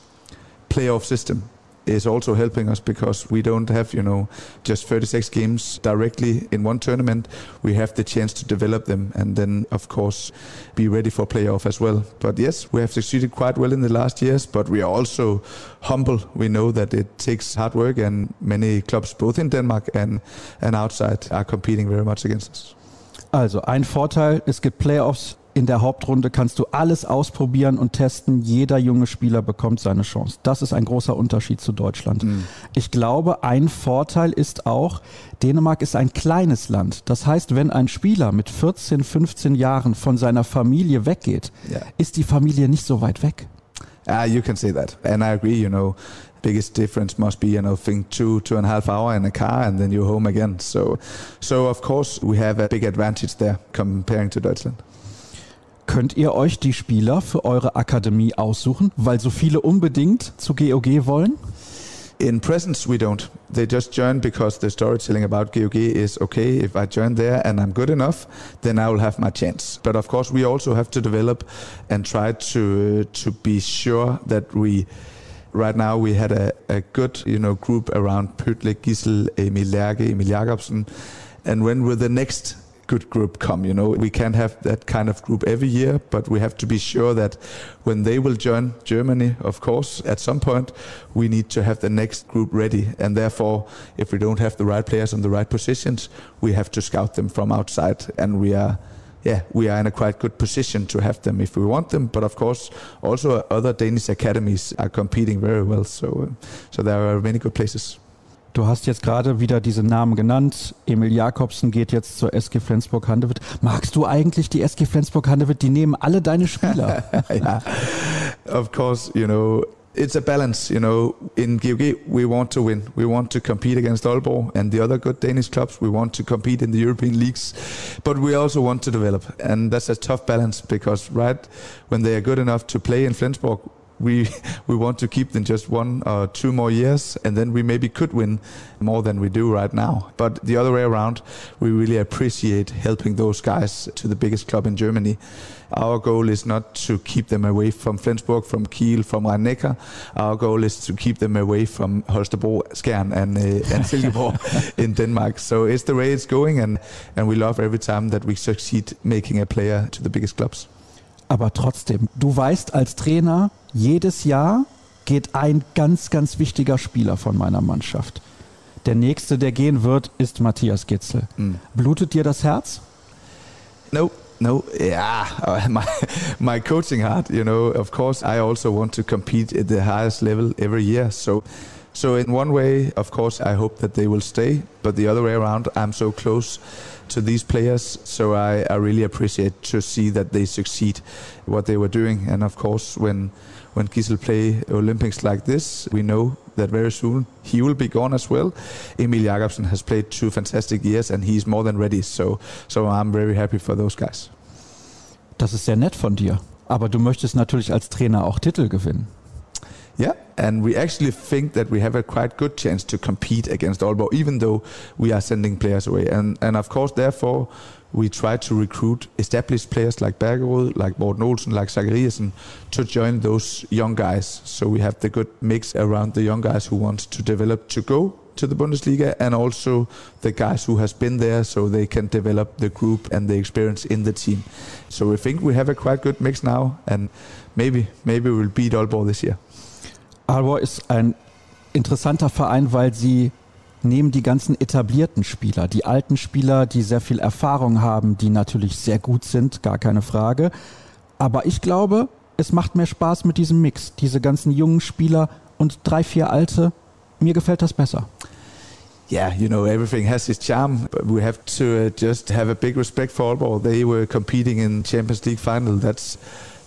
playoff system is also helping us because we don't have, you know, just 36 games directly in one tournament. We have the chance to develop them and then, of course, be ready for playoff as well. But yes, we have succeeded quite well in the last years, but we are also humble. We know that it takes hard work and many clubs, both in Denmark and, and outside, are competing very much against us. Also ein Vorteil, es gibt Playoffs in der Hauptrunde kannst du alles ausprobieren und testen. Jeder junge Spieler bekommt seine Chance. Das ist ein großer Unterschied zu Deutschland. Mhm. Ich glaube, ein Vorteil ist auch, Dänemark ist ein kleines Land. Das heißt, wenn ein Spieler mit 14, 15 Jahren von seiner Familie weggeht, yeah. ist die Familie nicht so weit weg. Uh, you can say that. And I agree, you know, biggest difference must be, you know, think two, two and a half hour in a car and then you're home again. So, so of course we have a big advantage there comparing to Deutschland. Könnt ihr euch die Spieler für eure Akademie aussuchen, weil so viele unbedingt zu GOG wollen? In presence, we don't. They just join because the storytelling about GOG is okay. If I join there and I'm good enough, then I will have my chance. But of course, we also have to develop and try to to be sure that we. Right now, we had a, a good, you know, group around Pütlik, Gisel, Emil Lerge, Emil Jakobsen, and when will the next good group come. You know, we can't have that kind of group every year, but we have to be sure that when they will join Germany, of course, at some point, we need to have the next group ready. And therefore, if we don't have the right players on the right positions, we have to scout them from outside. And we are yeah, we are in a quite good position to have them if we want them. But of course, also other Danish academies are competing very well. So, uh, so there are many good places. Du hast jetzt gerade wieder diese Namen genannt. Emil Jakobsen geht jetzt zur SG Flensburg-Handewitt. Magst du eigentlich die SG Flensburg-Handewitt? Die nehmen alle deine Spieler. yeah, of course, you know, it's a balance, you know. In GOG, we want to win. We want to compete against Aalborg and the other good Danish clubs. We want to compete in the European leagues, but we also want to develop. And that's a tough balance because, right, when they are good enough to play in Flensburg, we we want to keep them just one or two more years, and then we maybe could win more than we do right now. But the other way around, we really appreciate helping those guys to the biggest club in Germany. Our goal is not to keep them away from Flensburg, from Kiel, from Rhein-Neckar. Our goal is to keep them away from Holstebro, Skjern, and uh, and Silkeborg in Denmark. So it's the way it's going, and and we love every time that we succeed making a player to the biggest clubs. Aber trotzdem, du weißt als Trainer, jedes Jahr geht ein ganz, ganz wichtiger Spieler von meiner Mannschaft. Der nächste, der gehen wird, ist Matthias Gitzel. Mm. Blutet dir das Herz? No, no, yeah, my my coaching heart. You know, of course, I also want to compete at the highest level every year. So, so in one way, of course, I hope that they will stay. But the other way around, I'm so close to these players. So I, I really appreciate to see that they succeed what they were doing. And of course, when when Gisel play Olympics like this, we know that very soon he will be gone as well. Emil Jakobsen has played two fantastic years and he's more than ready. So, so I'm very happy for those guys. Das ist sehr nett von dir. Aber du möchtest natürlich als Trainer auch Titel gewinnen. Yeah, and we actually think that we have a quite good chance to compete against Aalborg, even though we are sending players away. And and of course, therefore, we try to recruit established players like Bergerud, like Morten Olsen, like Zachariasen to join those young guys. So we have the good mix around the young guys who want to develop to go to the Bundesliga and also the guys who has been there so they can develop the group and the experience in the team. So we think we have a quite good mix now and maybe maybe we'll beat Aalborg this year. Aalborg ist ein interessanter Verein, weil sie neben die ganzen etablierten Spieler, die alten Spieler, die sehr viel Erfahrung haben, die natürlich sehr gut sind, gar keine Frage. Aber ich glaube, es macht mehr Spaß mit diesem Mix. Diese ganzen jungen Spieler und drei, vier alte. Mir gefällt das besser. yeah, you know, everything has its charm. But we have to uh, just have a big respect for Aalborg. They were competing in Champions League final. That's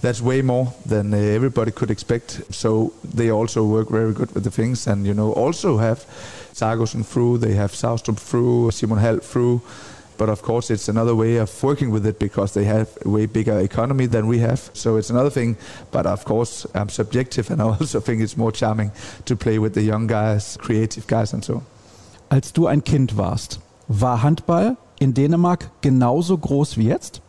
that's way more than uh, everybody could expect. So they also work very good with the things, and you know, also have Sargosen through. They have Saustrom through, Simon Held through. But of course, it's another way of working with it because they have a way bigger economy than we have. So it's another thing. But of course, I'm subjective, and I also think it's more charming to play with the young guys, creative guys, and so. Als du ein Kind warst, war Handball in Dänemark genauso groß wie jetzt?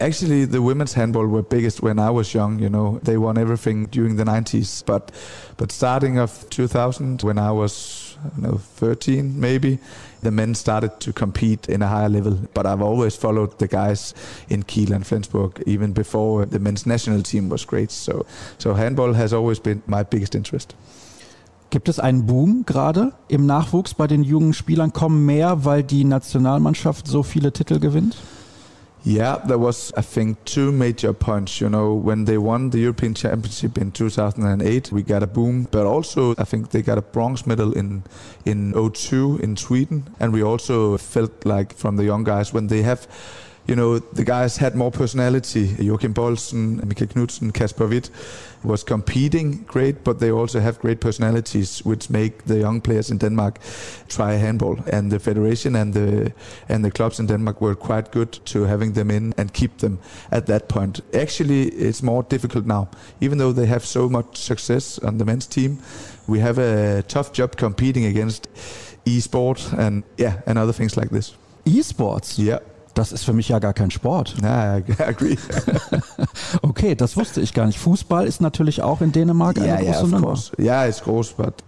Actually, the women's handball were biggest when I was young. You know, they won everything during the 90s. But, but starting of 2000, when I was know 13 maybe, the men started to compete in a higher level. But I've always followed the guys in Kiel and Flensburg, even before the men's national team was great. So, so handball has always been my biggest interest. Gibt es einen Boom gerade im Nachwuchs bei den jungen Spielern? Kommen mehr, weil die Nationalmannschaft so viele Titel gewinnt? Yeah, there was, I think, two major points. You know, when they won the European Championship in 2008, we got a boom. But also, I think they got a bronze medal in in 02 in Sweden, and we also felt like from the young guys when they have. You know, the guys had more personality. Joachim Bolsen, Mikael Knudsen, Kasper Witt was competing great, but they also have great personalities, which make the young players in Denmark try handball. And the federation and the and the clubs in Denmark were quite good to having them in and keep them at that point. Actually, it's more difficult now, even though they have so much success on the men's team. We have a tough job competing against e-sport and yeah, and other things like this. E-Sports? Yeah. Das ist für mich ja gar kein Sport. I agree. okay, das wusste ich gar nicht. Fußball ist natürlich auch in Dänemark eine große yeah, of Nummer. course. Yeah, it's gross, but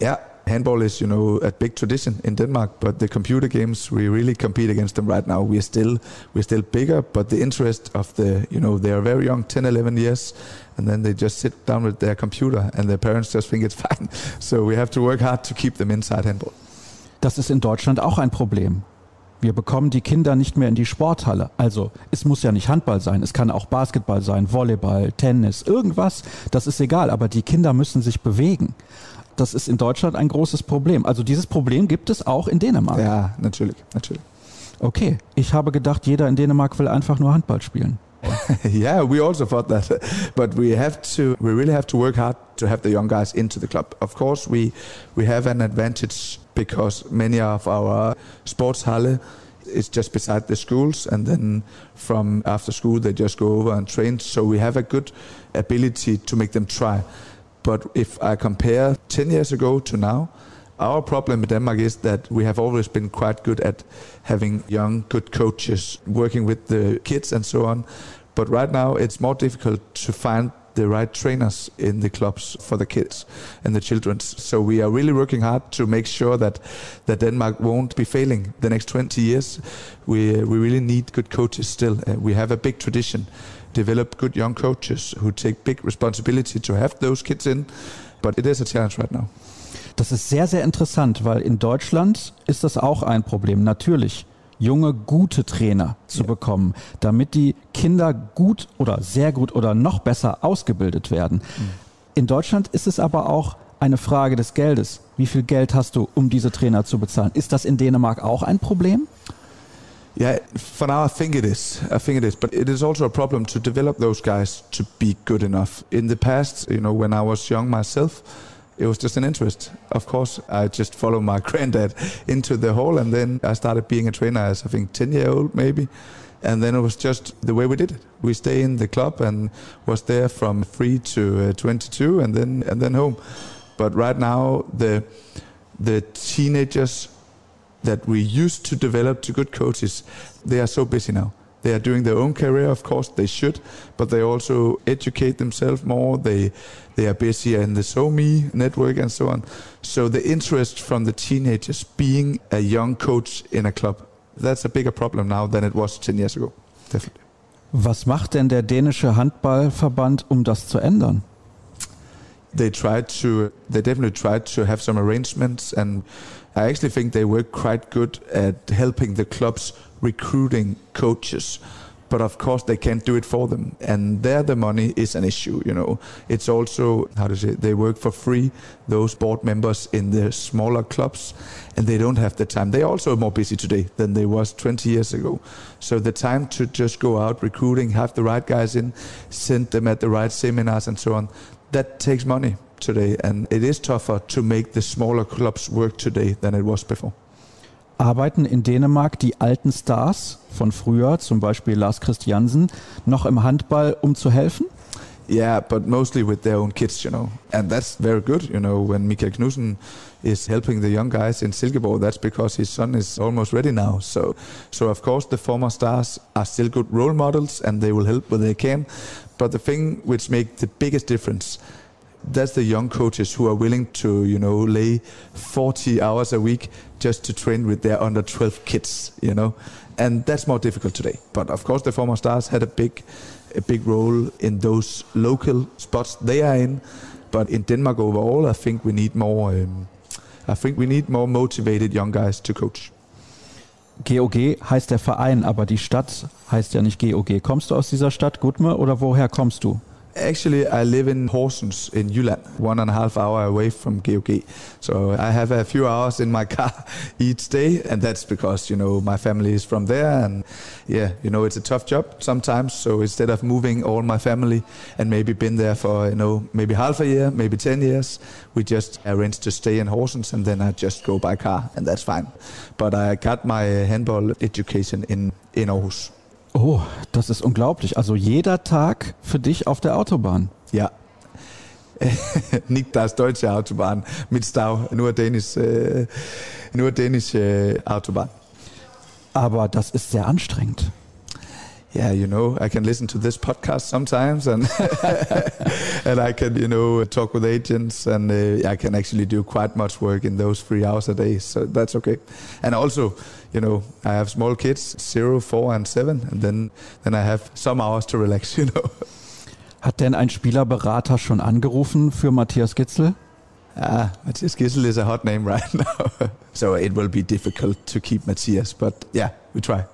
yeah, handball is you know a big tradition in Denmark. But the computer games, we really compete against them right now. We're still we're still bigger, but the interest of the you know they are very young, 10, 11 years, and then they just sit down with their computer, and their parents just think it's fine. So we have to work hard to keep them inside handball. Das ist in Deutschland auch ein Problem. Wir bekommen die Kinder nicht mehr in die Sporthalle. Also es muss ja nicht Handball sein, es kann auch Basketball sein, Volleyball, Tennis, irgendwas, das ist egal, aber die Kinder müssen sich bewegen. Das ist in Deutschland ein großes Problem. Also dieses Problem gibt es auch in Dänemark. Ja, natürlich, natürlich. Okay, ich habe gedacht, jeder in Dänemark will einfach nur Handball spielen. yeah, we also thought that, but we have to. We really have to work hard to have the young guys into the club. Of course, we we have an advantage because many of our sports halle is just beside the schools, and then from after school they just go over and train. So we have a good ability to make them try. But if I compare 10 years ago to now, our problem in Denmark is that we have always been quite good at having young, good coaches working with the kids and so on. But right now, it's more difficult to find the right trainers in the clubs for the kids and the children. So we are really working hard to make sure that that Denmark won't be failing the next 20 years. We we really need good coaches still. Uh, we have a big tradition, develop good young coaches who take big responsibility to have those kids in. But it is a challenge right now. Das ist sehr, sehr interessant, weil in Deutschland ist das auch ein Problem. Natürlich junge, gute Trainer zu ja. bekommen, damit die Kinder gut oder sehr gut oder noch besser ausgebildet werden. Mhm. In Deutschland ist es aber auch eine Frage des Geldes. Wie viel Geld hast du, um diese Trainer zu bezahlen? Ist das in Dänemark auch ein Problem? Yeah, for now I think it is. I think it is, but it is also a problem to develop those guys to be good enough. In the past, you know, when I was young myself, it was just an interest. Of course, I just followed my granddad into the hall, and then I started being a trainer as I think 10 year old maybe. And then it was just the way we did it. We stay in the club and was there from three to uh, 22, and then and then home. But right now, the the teenagers that we used to develop to good coaches, they are so busy now. They are doing their own career, of course, they should, but they also educate themselves more. They they are busier in the SoMe network and so on. So the interest from the teenagers being a young coach in a club, that's a bigger problem now than it was 10 years ago. Definitely. Was macht denn der dänische Handballverband, um das zu ändern? They tried to, they definitely tried to have some arrangements and I actually think they were quite good at helping the clubs recruiting coaches. But of course, they can't do it for them, and there the money is an issue. You know, it's also how to say they work for free. Those board members in the smaller clubs, and they don't have the time. They're also more busy today than they was 20 years ago. So the time to just go out recruiting, have the right guys in, send them at the right seminars and so on, that takes money today, and it is tougher to make the smaller clubs work today than it was before. Arbeiten in Dänemark die alten Stars von früher, zum Beispiel Lars Christiansen, noch im Handball, um zu helfen? Yeah, but mostly with their own kids, you know. And that's very good, you know, when Mikael Knudsen is helping the young guys in Silkeborg, that's because his son is almost ready now. So so of course the former stars are still good role models and they will help where they can. But the thing which make the biggest difference that's the young coaches who are willing to, you know, lay 40 hours a week just to train with their under 12 kids, you know, and that's more difficult today. But of course, the former stars had a big, a big role in those local spots they are in. But in Denmark overall, I think we need more. Um, I think we need more motivated young guys to coach. GOG heißt der Verein, aber die Stadt heißt ja nicht GOG. Kommst du aus dieser Stadt, Gutme, oder woher kommst du? Actually, I live in Horsens in Jylland, one and a half hour away from GOG. So I have a few hours in my car each day, and that's because you know my family is from there, and yeah, you know it's a tough job sometimes. So instead of moving all my family and maybe been there for you know maybe half a year, maybe ten years, we just arranged to stay in Horsens, and then I just go by car, and that's fine. But I got my handball education in in Aarhus. Oh, das ist unglaublich. Also jeder Tag für dich auf der Autobahn. Ja. Nicht das deutsche Autobahn mit Stau, nur dänisch, äh, nur dänische Autobahn. Aber das ist sehr anstrengend. Yeah, you know, I can listen to this podcast sometimes, and and I can, you know, talk with agents, and uh, I can actually do quite much work in those three hours a day. So that's okay. And also, you know, I have small kids, zero, four, and seven, and then then I have some hours to relax. You know. Hat denn ein Spielerberater schon angerufen für Matthias Gitzel? Ah, Matthias Gitzel is a hot name right now, so it will be difficult to keep Matthias, but yeah, we try.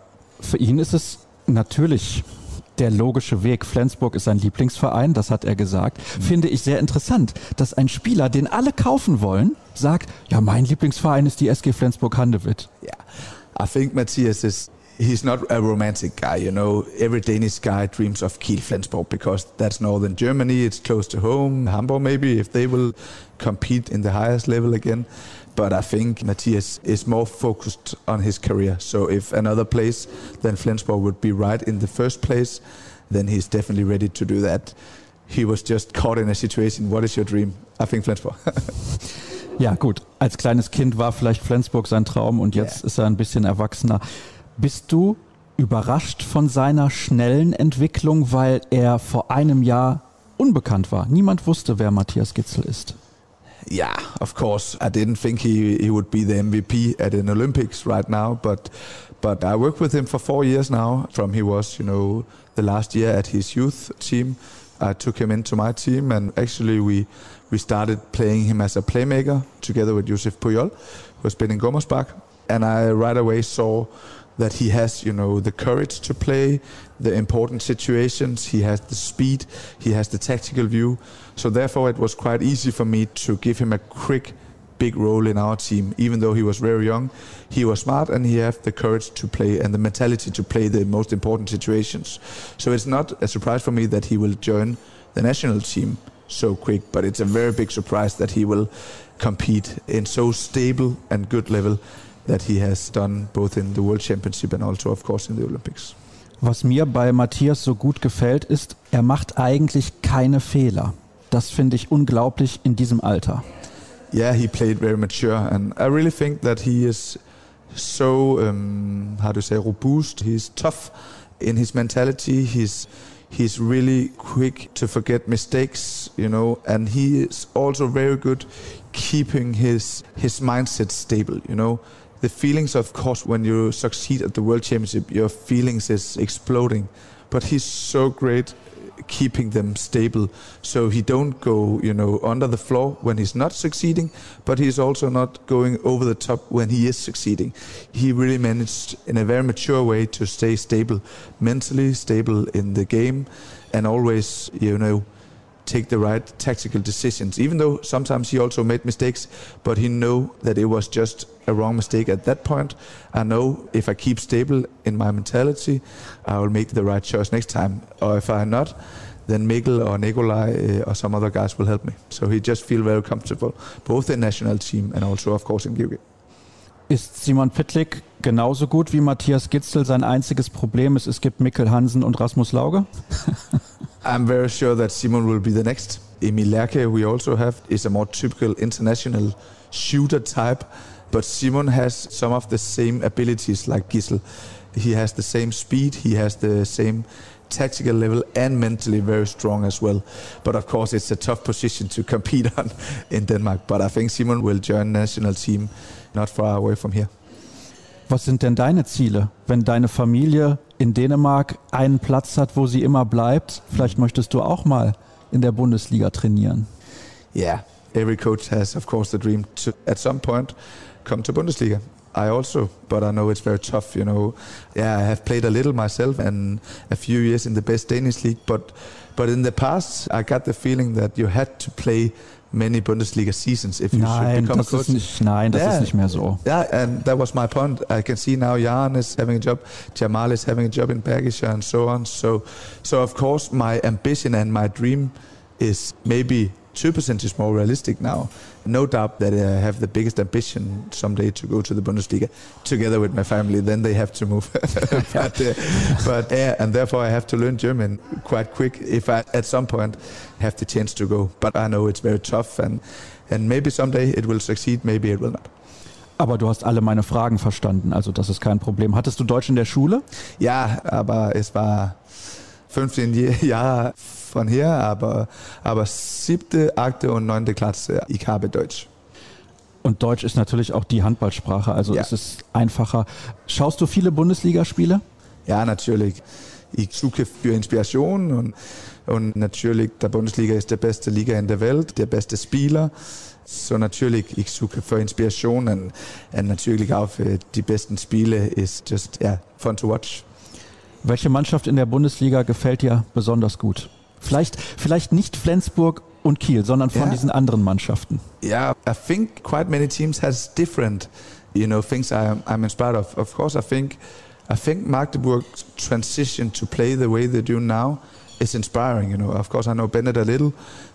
Für ihn ist es natürlich der logische Weg. Flensburg ist sein Lieblingsverein, das hat er gesagt. Mhm. Finde ich sehr interessant, dass ein Spieler, den alle kaufen wollen, sagt, ja, mein Lieblingsverein ist die SG Flensburg-Handewitt. Yeah, I think Matthias is he's not a romantic guy, you know. Every Danish guy dreams of Kiel Flensburg because that's northern Germany. It's close to home. Hamburg, maybe, if they will compete in the highest level again. But I think Matthias is more focused on his career. So if another place than Flensburg would be right in the first place, then he's definitely ready to do that. He was just caught in a situation. What is your dream? I think Flensburg. ja, gut. Als kleines Kind war vielleicht Flensburg sein Traum und jetzt yeah. ist er ein bisschen erwachsener. Bist du überrascht von seiner schnellen Entwicklung, weil er vor einem Jahr unbekannt war? Niemand wusste, wer Matthias Gitzel ist. Yeah, of course, I didn't think he, he would be the MVP at an Olympics right now, but but I worked with him for four years now. From he was, you know, the last year at his youth team, I took him into my team, and actually we we started playing him as a playmaker together with Josef Puyol, who has been in Gommersbach, and I right away saw that he has, you know, the courage to play the important situations. He has the speed. He has the tactical view. So therefore, it was quite easy for me to give him a quick, big role in our team. Even though he was very young, he was smart and he had the courage to play and the mentality to play the most important situations. So it's not a surprise for me that he will join the national team so quick, but it's a very big surprise that he will compete in so stable and good level that he has done both in the World Championship and also, of course, in the Olympics. Was mir bei Matthias so gut gefällt, ist, er macht eigentlich keine Fehler. Das finde ich unglaublich in diesem Alter. Yeah, he played very mature, and I really think that he is so um, how to say robust. He's tough in his mentality. He's he's really quick to forget mistakes, you know, and he is also very good keeping his his mindset stable, you know. The feelings, of course, when you succeed at the World Championship, your feelings is exploding. But he's so great keeping them stable. So he don't go you know under the floor when he's not succeeding but he's also not going over the top when he is succeeding. He really managed in a very mature way to stay stable mentally stable in the game and always you know take the right tactical decisions even though sometimes he also made mistakes but he know that it was just a wrong mistake at that point. I know if i keep stable in my mentality i will make the right choice next time. Or if i'm not then Mikkel or Nikolai uh, or some other guys will help me. So he just feel very comfortable both in national team and also of course in GOG. Ist Simon Pittlik genauso gut wie Matthias Gitzel? Sein einziges Problem ist, es gibt Mikkel Hansen und Rasmus Lauge? I'm very sure that Simon will be the next. Emil Lerke, we also have, is a more typical international shooter type, but Simon has some of the same abilities like Gisel. He has the same speed, he has the same tactical level and mentally very strong as well. But of course, it's a tough position to compete on in Denmark. But I think Simon will join national team not far away from here. Was sind denn deine Ziele, wenn deine Familie in Dänemark einen Platz hat, wo sie immer bleibt? Vielleicht möchtest du auch mal in der Bundesliga trainieren. Yeah, every coach has, of course, the dream to at some point come to Bundesliga. I also, but I know it's very tough. You know, yeah, I have played a little myself and a few years in the best Danish league, but but in the past, I got the feeling that you had to play many Bundesliga seasons if you nein, should become a coach. Nicht, nein, das yeah. ist nicht mehr so. Yeah, and that was my point. I can see now Jan is having a job, Jamal is having a job in Bergischer and so on. So, so of course, my ambition and my dream is maybe two percent is more realistic now. No doubt that I have the biggest ambition someday to go to the Bundesliga together with my family. Then they have to move. but, uh, but yeah, and therefore I have to learn German quite quick if I at some point have the chance to go. But I know it's very tough and and maybe someday it will succeed, maybe it will not. Aber du hast alle meine Fragen verstanden, also das ist kein Problem. Hattest du Deutsch in der Schule? Ja, aber es war 15 Jahre von hier, aber, aber siebte, achte und neunte Klasse, ich habe Deutsch. Und Deutsch ist natürlich auch die Handballsprache, also Ja. es ist einfacher. Schaust du viele Bundesligaspiele? Ja, natürlich. Ich suche für Inspiration und, und natürlich, der Bundesliga ist die beste Liga in der Welt, der beste Spieler. So natürlich, ich suche für Inspiration und, und natürlich auch für die besten Spiele ist just yeah, fun to watch. Welche Mannschaft in der Bundesliga gefällt dir besonders gut? Vielleicht, vielleicht nicht Flensburg und Kiel, sondern von Ja. diesen anderen Mannschaften. Yeah, I think quite many teams has different, you know, things I'm, I'm inspired of. Of course, I think, I think Magdeburg's transition to play the way they do now is inspiring. You know, of course, I know Bennett a little,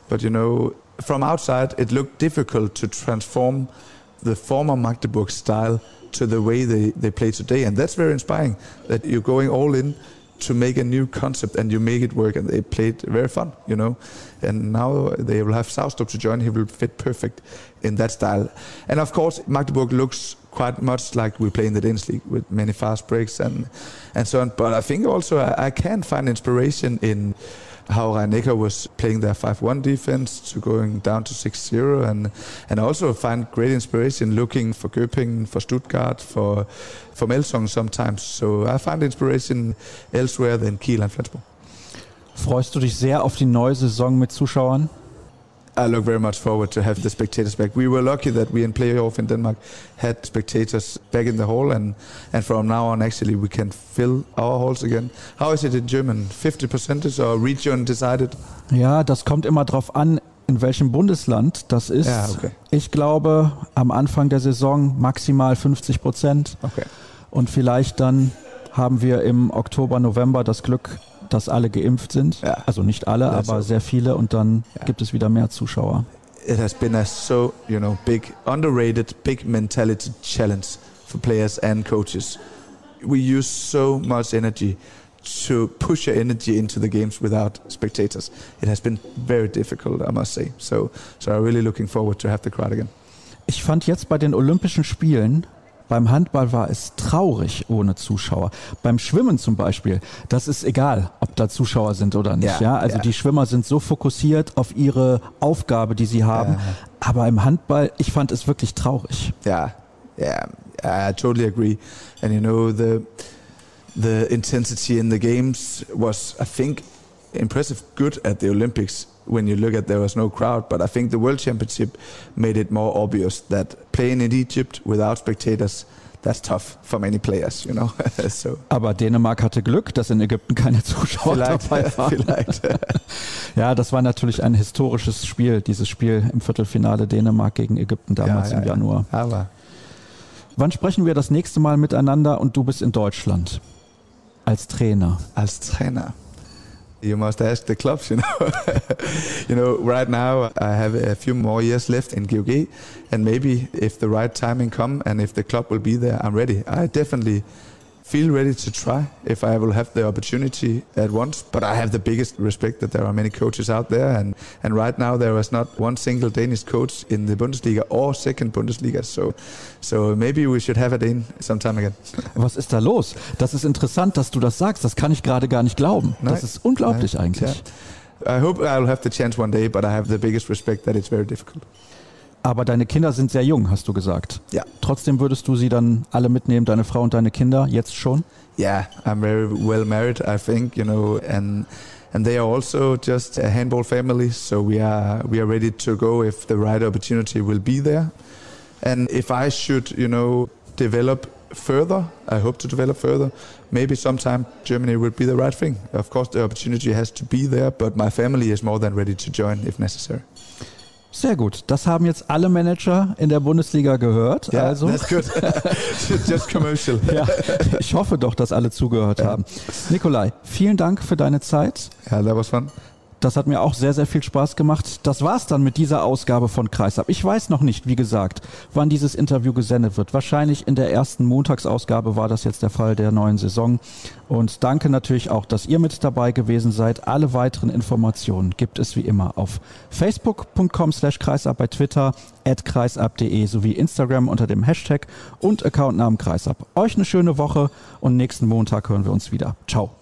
but you know, from outside, it looked difficult to transform the former Magdeburg style to the way they, they play today, and that's very inspiring. That you're going all in to make a new concept and you make it work and they played very fun you know? And now they will have Southstop to join. He will fit perfect in that style. And of course Magdeburg looks quite much like we play in the Danish league with many fast breaks and and so on. But I think also I, I can find inspiration in how Reinecker was playing their 5-1 defense to going down to 6-0 and and also find great inspiration looking for Göppingen, for Stuttgart, for for Melsung sometimes. So I find inspiration elsewhere than Kiel and Flensburg. Freust du dich sehr auf die neue Saison mit Zuschauern? I look very much forward to have the spectators back. We were lucky that we in playoff in Denmark had spectators back in the hall, and, and from now on, actually, we can fill our halls again. How is it in German? 50 percentage or region decided? Ja, das kommt immer drauf an, in welchem Bundesland das ist. Ja, okay. Ich glaube, am Anfang der Saison maximal 50 Prozent. Okay. Und vielleicht dann haben wir im Oktober, November das Glück, dass alle geimpft sind. Ja. Also nicht alle, That's aber sehr viele und dann Ja. gibt es wieder mehr Zuschauer. it has been a so you know big underrated big mentality challenge for players and coaches we use so much energy to push your energy into the games without spectators it has been very difficult i must say so so i'm really looking forward to have the crowd again Ich fand jetzt bei den Olympischen Spielen, beim Handball war es traurig ohne Zuschauer. Beim Schwimmen zum Beispiel, das ist egal, ob da Zuschauer sind oder nicht. Ja, Ja, Also ja. die Schwimmer sind so fokussiert auf ihre Aufgabe, die sie haben. Ja. Aber im Handball, ich fand es wirklich traurig. yeah yeah i totally agree and you know the the intensity in the games was i think impressive good at the olympics when you look at there was no crowd but i think the world championship made it more obvious that playing in egypt without spectators that's tough for many players you know so Aber Dänemark hatte Glück, dass in Ägypten keine Zuschauer dabei waren. vielleicht Ja, das war natürlich ein historisches Spiel, dieses Spiel im Viertelfinale Dänemark gegen Ägypten damals Ja, ja, im ja. Januar. aber Wann sprechen wir das nächste Mal miteinander und du bist in Deutschland als Trainer? als trainer you must ask the clubs you know. You know right now i have a few more years left in GOG and maybe if the right timing come and if the club will be there i'm ready. I definitely feel ready to try if i will have the opportunity at once but i have the biggest respect that there are many coaches out there and and right now there is not one single danish coach in the bundesliga or second bundesliga so so maybe we should have it in sometime again Was ist da los? Das ist interessant, dass du das sagst. Das kann ich gerade gar nicht glauben. Das ist unglaublich Nein, eigentlich. I hope I'll have the chance one day, but I have the biggest respect that it's very difficult. Aber deine Kinder sind sehr jung, hast du gesagt. Ja. Trotzdem würdest du sie dann alle mitnehmen, deine Frau und deine Kinder, jetzt schon? Yeah, I'm very well married, I think, you know, and and they are also just a handball family, so we are we are ready to go if the right opportunity will be there. And if I should, you know, develop further, I hope to develop further. Maybe sometime Germany will be the right thing. Of course, the opportunity has to be there, but my family is more than ready to join if necessary. Sehr gut. Das haben jetzt alle Manager in der Bundesliga gehört. Yeah, also. that's good. just commercial. Ja, ich hoffe doch, dass alle zugehört Ja. haben. Nikolai, vielen Dank für deine Zeit. Yeah, that was fun. Das hat mir auch sehr, sehr viel Spaß gemacht. Das war's dann mit dieser Ausgabe von Kreisab. Ich weiß noch nicht, wie gesagt, wann dieses Interview gesendet wird. Wahrscheinlich in der ersten Montagsausgabe war das jetzt der Fall der neuen Saison. Und danke natürlich auch, dass ihr mit dabei gewesen seid. Alle weiteren Informationen gibt es wie immer auf facebook.com slash kreisab, bei Twitter at kreisab.de sowie Instagram unter dem Hashtag und Accountnamen kreisab. Euch eine schöne Woche und nächsten Montag hören wir uns wieder. Ciao.